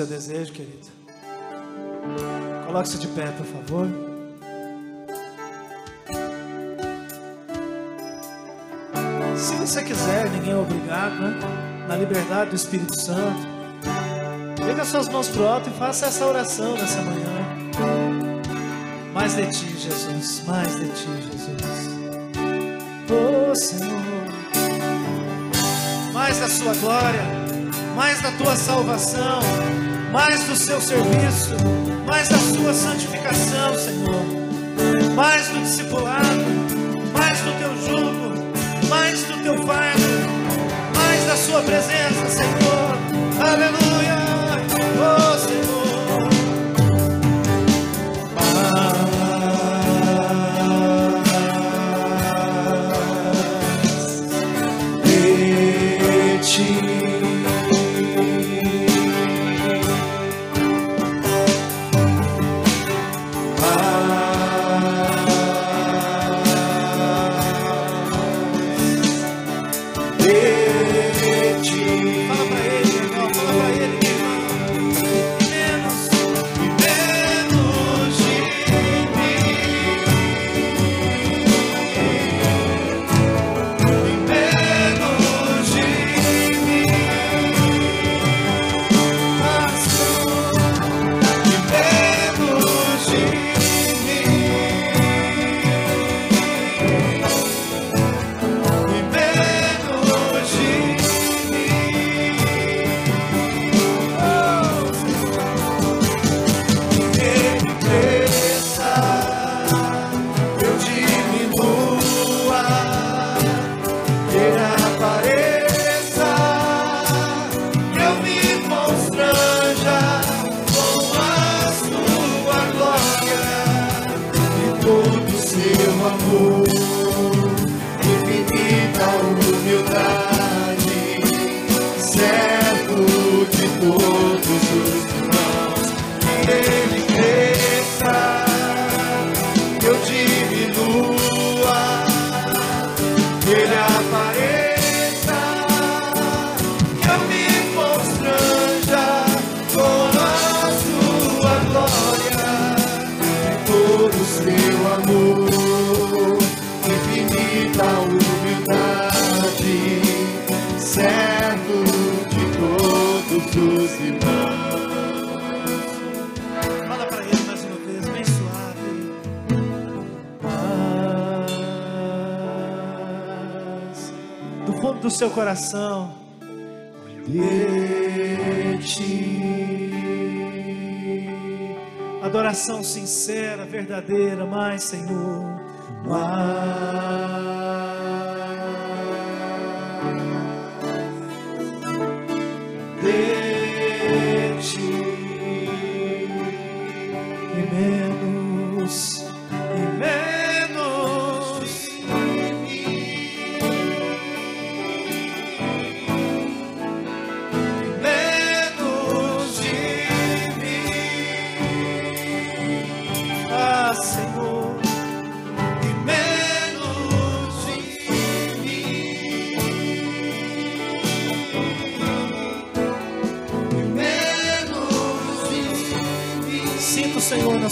Seu desejo, querido. Coloque-se de pé, por favor. Se você quiser, ninguém é obrigado, né? Na liberdade do Espírito Santo. Pega suas mãos pro alto e faça essa oração nessa manhã. Mais de ti, Jesus. Mais de ti, Jesus. Oh, Senhor. Mais da sua glória, mais da tua salvação, mais do seu serviço, mais da sua santificação, Senhor, mais do discipulado, mais do teu jugo, mais do teu fardo, mais da sua presença, Senhor. Aleluia! Seu coração. Adoração sincera, verdadeira, mais Senhor, mais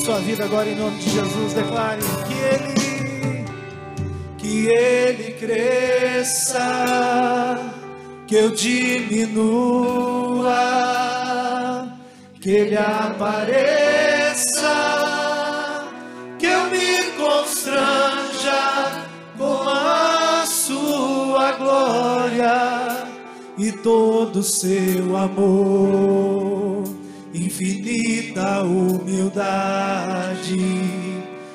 sua vida agora em nome de Jesus. Declare que Ele que ele cresça, que eu diminua, que ele apareça, que eu me constranja com a sua glória e todo o seu amor, infinita humildade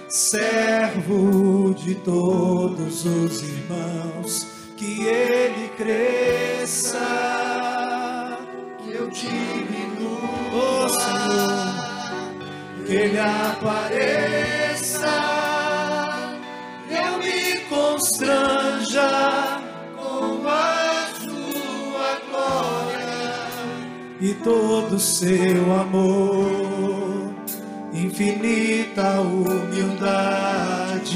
servo de todos os irmãos, que ele cresça, que eu diminua, Senhor, que ele apareça, eu me constranja e todo seu amor infinita humildade,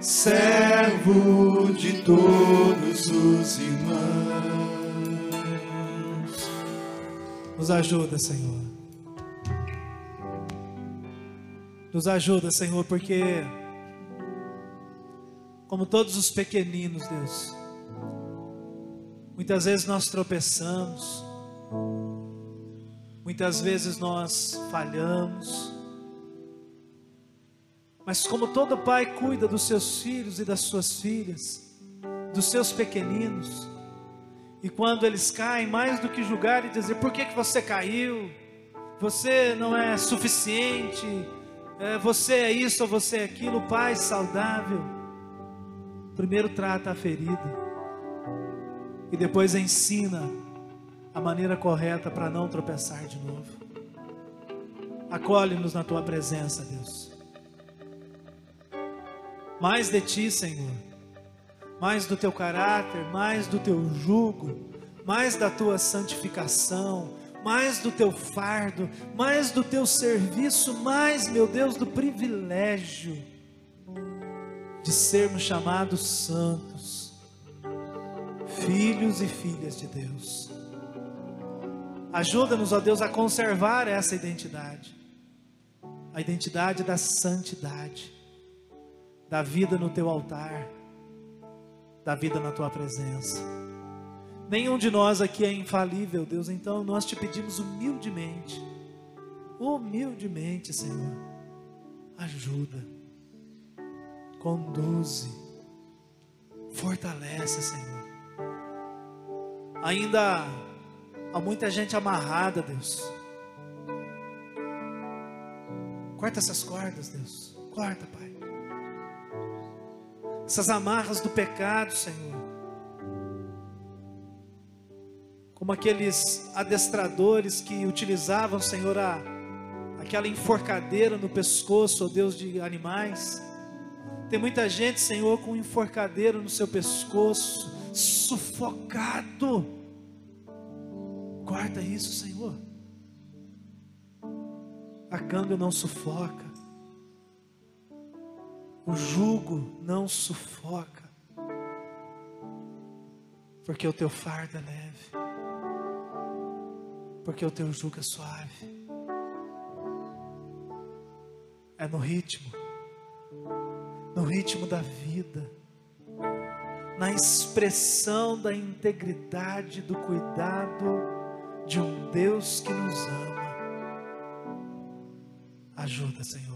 servo de todos os irmãos. Nos ajuda, Senhor. Nos ajuda, Senhor, porque, como todos os pequeninos, Deus, muitas vezes nós tropeçamos, Muitas vezes nós falhamos, mas como todo pai cuida dos seus filhos e das suas filhas, dos seus pequeninos, E quando eles caem, mais do que julgar e dizer por que, que você caiu, você não é suficiente, é, você é isso ou você é aquilo, Pai saudável. Primeiro trata a ferida e depois ensina a maneira correta para não tropeçar de novo. Acolhe-nos na tua presença, Deus. Mais de ti, Senhor. Mais do teu caráter, mais do teu jugo, mais da tua santificação, mais do teu fardo, mais do teu serviço, mais, meu Deus, do privilégio de sermos chamados santos, filhos e filhas de Deus. Ajuda-nos, ó Deus, a conservar essa identidade, a identidade da santidade, da vida no teu altar, da vida na tua presença. Nenhum de nós aqui é infalível, Deus, então nós te pedimos humildemente, humildemente, Senhor, ajuda, conduze, fortalece, Senhor. Ainda há muita gente amarrada, Deus. Corta essas cordas, Deus. Corta, Pai. Essas amarras do pecado, Senhor. como aqueles adestradores que utilizavam, Senhor, a, aquela enforcadeira no pescoço, ó Deus, de animais. Tem muita gente, Senhor, com enforcadeira no seu pescoço, sufocado. Guarda isso, Senhor. A canga não sufoca, o jugo não sufoca, porque o teu fardo é leve. Porque o teu jugo é suave. É no ritmo, no ritmo da vida, na expressão da integridade, do cuidado de um Deus que nos ama. Ajuda, Senhor.